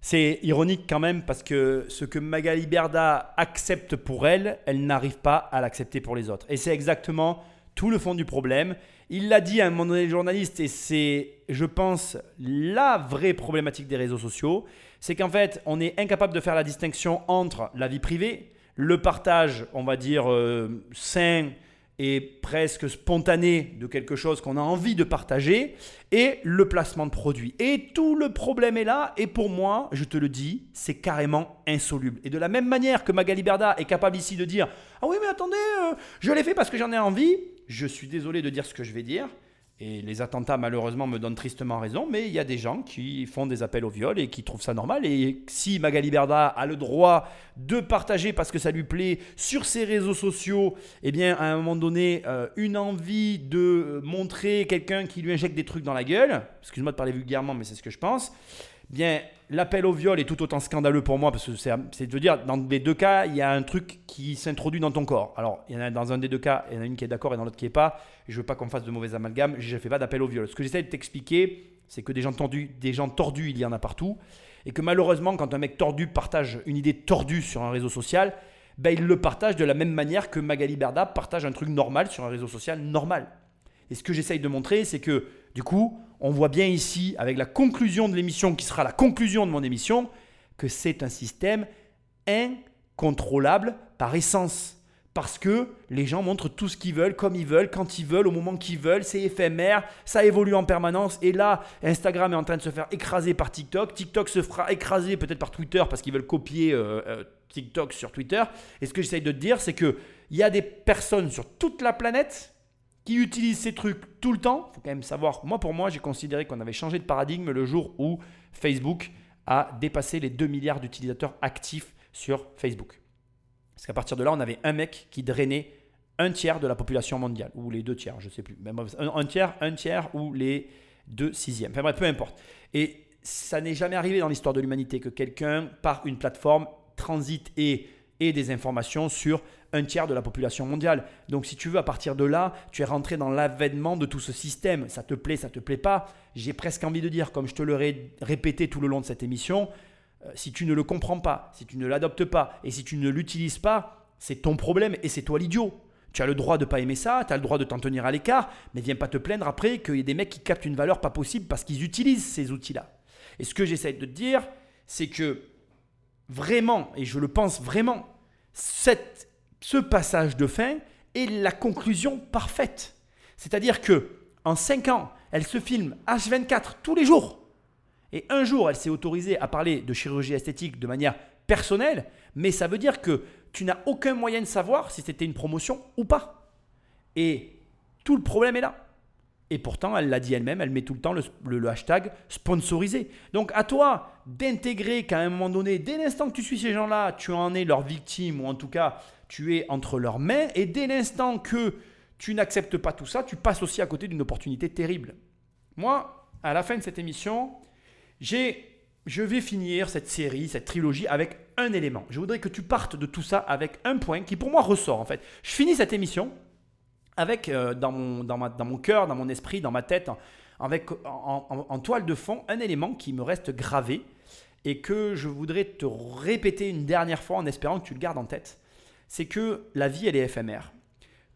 S1: C'est ironique quand même parce que ce que Magali Berda accepte pour elle, elle n'arrive pas à l'accepter pour les autres. Et c'est exactement tout le fond du problème. Il l'a dit à un moment donné, le journaliste, et c'est, je pense, la vraie problématique des réseaux sociaux, c'est qu'en fait, on est incapable de faire la distinction entre la vie privée, le partage, on va dire, euh, sain et presque spontané de quelque chose qu'on a envie de partager, et le placement de produits. Et tout le problème est là, et pour moi, je te le dis, c'est carrément insoluble. Et de la même manière que Magali Berda est capable ici de dire Ah oui, mais attendez, euh, je l'ai fait parce que j'en ai envie, je suis désolé de dire ce que je vais dire. Et les attentats, malheureusement, me donnent tristement raison, mais il y a des gens qui font des appels au viol et qui trouvent ça normal. Et si Magali Berda a le droit de partager parce que ça lui plaît sur ses réseaux sociaux, eh bien, à un moment donné, euh, une envie de montrer quelqu'un qui lui injecte des trucs dans la gueule, excuse-moi de parler vulgairement, mais c'est ce que je pense, bien, l'appel au viol est tout autant scandaleux pour moi parce que c'est de dire, dans les deux cas, il y a un truc qui s'introduit dans ton corps. Alors, il y en a dans un des deux cas, il y en a une qui est d'accord et dans l'autre qui n'est pas. Je veux pas qu'on fasse de mauvais amalgames. Je ne fais pas d'appel au viol. Ce que j'essaie de t'expliquer, c'est que des gens, tordus, des gens tordus, il y en a partout. Et que malheureusement, quand un mec tordu partage une idée tordue sur un réseau social, ben, il le partage de la même manière que Magali Berda partage un truc normal sur un réseau social normal. Et ce que j'essaye de montrer, c'est que du coup, on voit bien ici, avec la conclusion de l'émission, qui sera la conclusion de mon émission, que c'est un système incontrôlable par essence. Parce que les gens montrent tout ce qu'ils veulent, comme ils veulent, quand ils veulent, au moment qu'ils veulent. C'est éphémère, ça évolue en permanence. Et là, Instagram est en train de se faire écraser par TikTok. TikTok se fera écraser peut-être par Twitter parce qu'ils veulent copier euh, euh, TikTok sur Twitter. Et ce que j'essaye de te dire, c'est qu'il y a des personnes sur toute la planète qui utilisent ces trucs tout le temps. Il faut quand même savoir, moi pour moi, j'ai considéré qu'on avait changé de paradigme le jour où Facebook a dépassé les 2 milliards d'utilisateurs actifs sur Facebook. Parce qu'à partir de là, on avait un mec qui drainait un tiers de la population mondiale, ou les deux tiers, je ne sais plus. Un, tiers, un tiers, ou les deux sixièmes. Enfin bref, peu importe. Et ça n'est jamais arrivé dans l'histoire de l'humanité que quelqu'un, par une plateforme, transite et ait des informations sur un tiers de la population mondiale. Donc si tu veux, à partir de là, tu es rentré dans l'avènement de tout ce système. Ça te plaît, ça te plaît pas? J'ai presque envie de dire, comme je te l'aurais répété tout le long de cette émission, euh, si tu ne le comprends pas, si tu ne l'adoptes pas et si tu ne l'utilises pas, c'est ton problème et c'est toi l'idiot. Tu as le droit de pas aimer ça, tu as le droit de t'en tenir à l'écart, mais viens pas te plaindre après qu'il y ait des mecs qui captent une valeur pas possible parce qu'ils utilisent ces outils-là. Et ce que j'essaie de te dire, c'est que vraiment, et je le pense vraiment, cette, ce passage de fin est la conclusion parfaite. C'est-à-dire que en 5 ans, elle se filme H24 tous les jours. Et un jour, elle s'est autorisée à parler de chirurgie esthétique de manière personnelle, mais ça veut dire que tu n'as aucun moyen de savoir si c'était une promotion ou pas. Et tout le problème est là. Et pourtant, elle l'a dit elle-même, elle met tout le temps le, hashtag sponsorisé. Donc à toi d'intégrer qu'à un moment donné, dès l'instant que tu suis ces gens-là, tu en es leur victime, ou en tout cas, tu es entre leurs mains, et dès l'instant que tu n'acceptes pas tout ça, tu passes aussi à côté d'une opportunité terrible. Moi, à la fin de cette émission, j'ai, je vais finir cette série, cette trilogie avec un élément. Je voudrais que tu partes de tout ça avec un point qui pour moi ressort en fait. Je finis cette émission avec euh, dans, mon, dans, ma- dans mon cœur, dans mon esprit, dans ma tête, avec en toile de fond un élément qui me reste gravé et que je voudrais te répéter une dernière fois en espérant que tu le gardes en tête. C'est que la vie elle est éphémère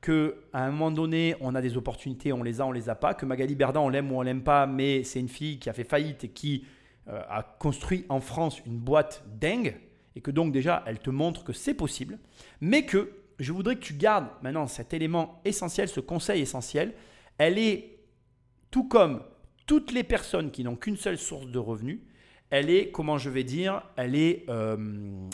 S1: que à un moment donné, on a des opportunités, on les a, on les a pas, que Magali Berda, on l'aime ou on l'aime pas, mais c'est une fille qui a fait faillite et qui euh, a construit en France une boîte dingue et que donc déjà elle te montre que c'est possible, mais que je voudrais que tu gardes maintenant cet élément essentiel, ce conseil essentiel. Elle est, tout comme toutes les personnes qui n'ont qu'une seule source de revenus, elle est, comment je vais dire, elle est euh,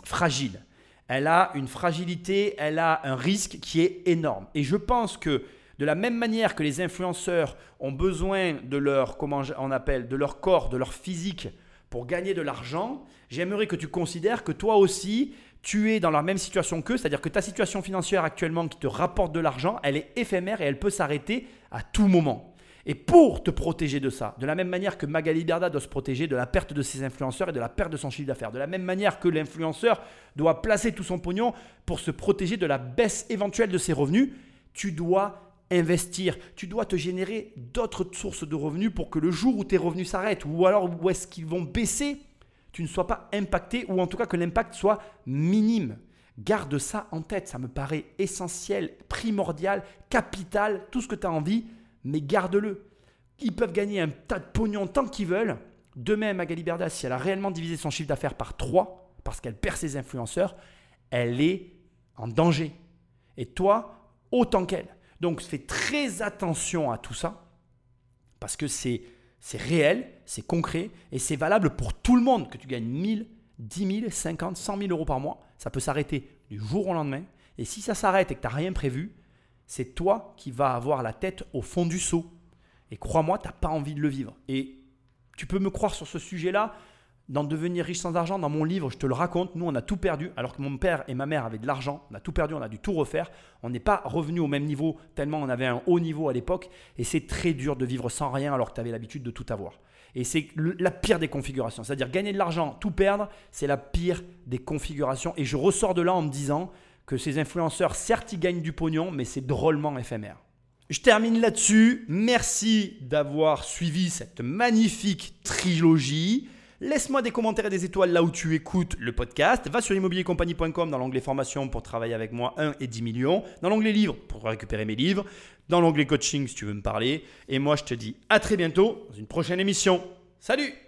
S1: fragile. Elle a une fragilité, elle a un risque qui est énorme. Et je pense que de la même manière que les influenceurs ont besoin de leur, comment on appelle, de leur corps, de leur physique pour gagner de l'argent, j'aimerais que tu considères que toi aussi, tu es dans la même situation qu'eux, c'est-à-dire que ta situation financière actuellement qui te rapporte de l'argent, elle est éphémère et elle peut s'arrêter à tout moment. Et pour te protéger de ça, de la même manière que Magali Berda doit se protéger de la perte de ses influenceurs et de la perte de son chiffre d'affaires, de la même manière que l'influenceur doit placer tout son pognon pour se protéger de la baisse éventuelle de ses revenus, tu dois investir, tu dois te générer d'autres sources de revenus pour que le jour où tes revenus s'arrêtent ou alors où est-ce qu'ils vont baisser, tu ne sois pas impacté ou en tout cas que l'impact soit minime. Garde ça en tête, ça me paraît essentiel, primordial, capital, tout ce que tu as envie mais garde-le. Ils peuvent gagner un tas de pognon tant qu'ils veulent. Demain, Magali Berda, si elle a réellement divisé son chiffre d'affaires par 3, parce qu'elle perd ses influenceurs, elle est en danger. Et toi, autant qu'elle. Donc fais très attention à tout ça, parce que c'est, c'est réel, c'est concret, et c'est valable pour tout le monde, que tu gagnes 1000, 10 000, 50, 100 000 euros par mois. Ça peut s'arrêter du jour au lendemain. Et si ça s'arrête et que tu n'as rien prévu, c'est toi qui vas avoir la tête au fond du seau. Et crois-moi, tu n'as pas envie de le vivre. Et tu peux me croire sur ce sujet-là. Dans Devenir riche sans argent, dans mon livre, je te le raconte. Nous, on a tout perdu, alors que mon père et ma mère avaient de l'argent. On a tout perdu, on a dû tout refaire. On n'est pas revenu au même niveau, tellement on avait un haut niveau à l'époque. Et c'est très dur de vivre sans rien alors que tu avais l'habitude de tout avoir. Et c'est la pire des configurations. C'est-à-dire gagner de l'argent, tout perdre, c'est la pire des configurations. Et je ressors de là en me disant, que ces influenceurs, certes, ils gagnent du pognon, mais c'est drôlement éphémère. Je termine là-dessus. Merci d'avoir suivi cette magnifique trilogie. Laisse-moi des commentaires et des étoiles là où tu écoutes le podcast. Va sur immobiliercompagnie.com dans l'onglet formation pour travailler avec moi 1 et 10 millions. Dans l'onglet livres pour récupérer mes livres. Dans l'onglet coaching si tu veux me parler. Et moi, je te dis à très bientôt dans une prochaine émission. Salut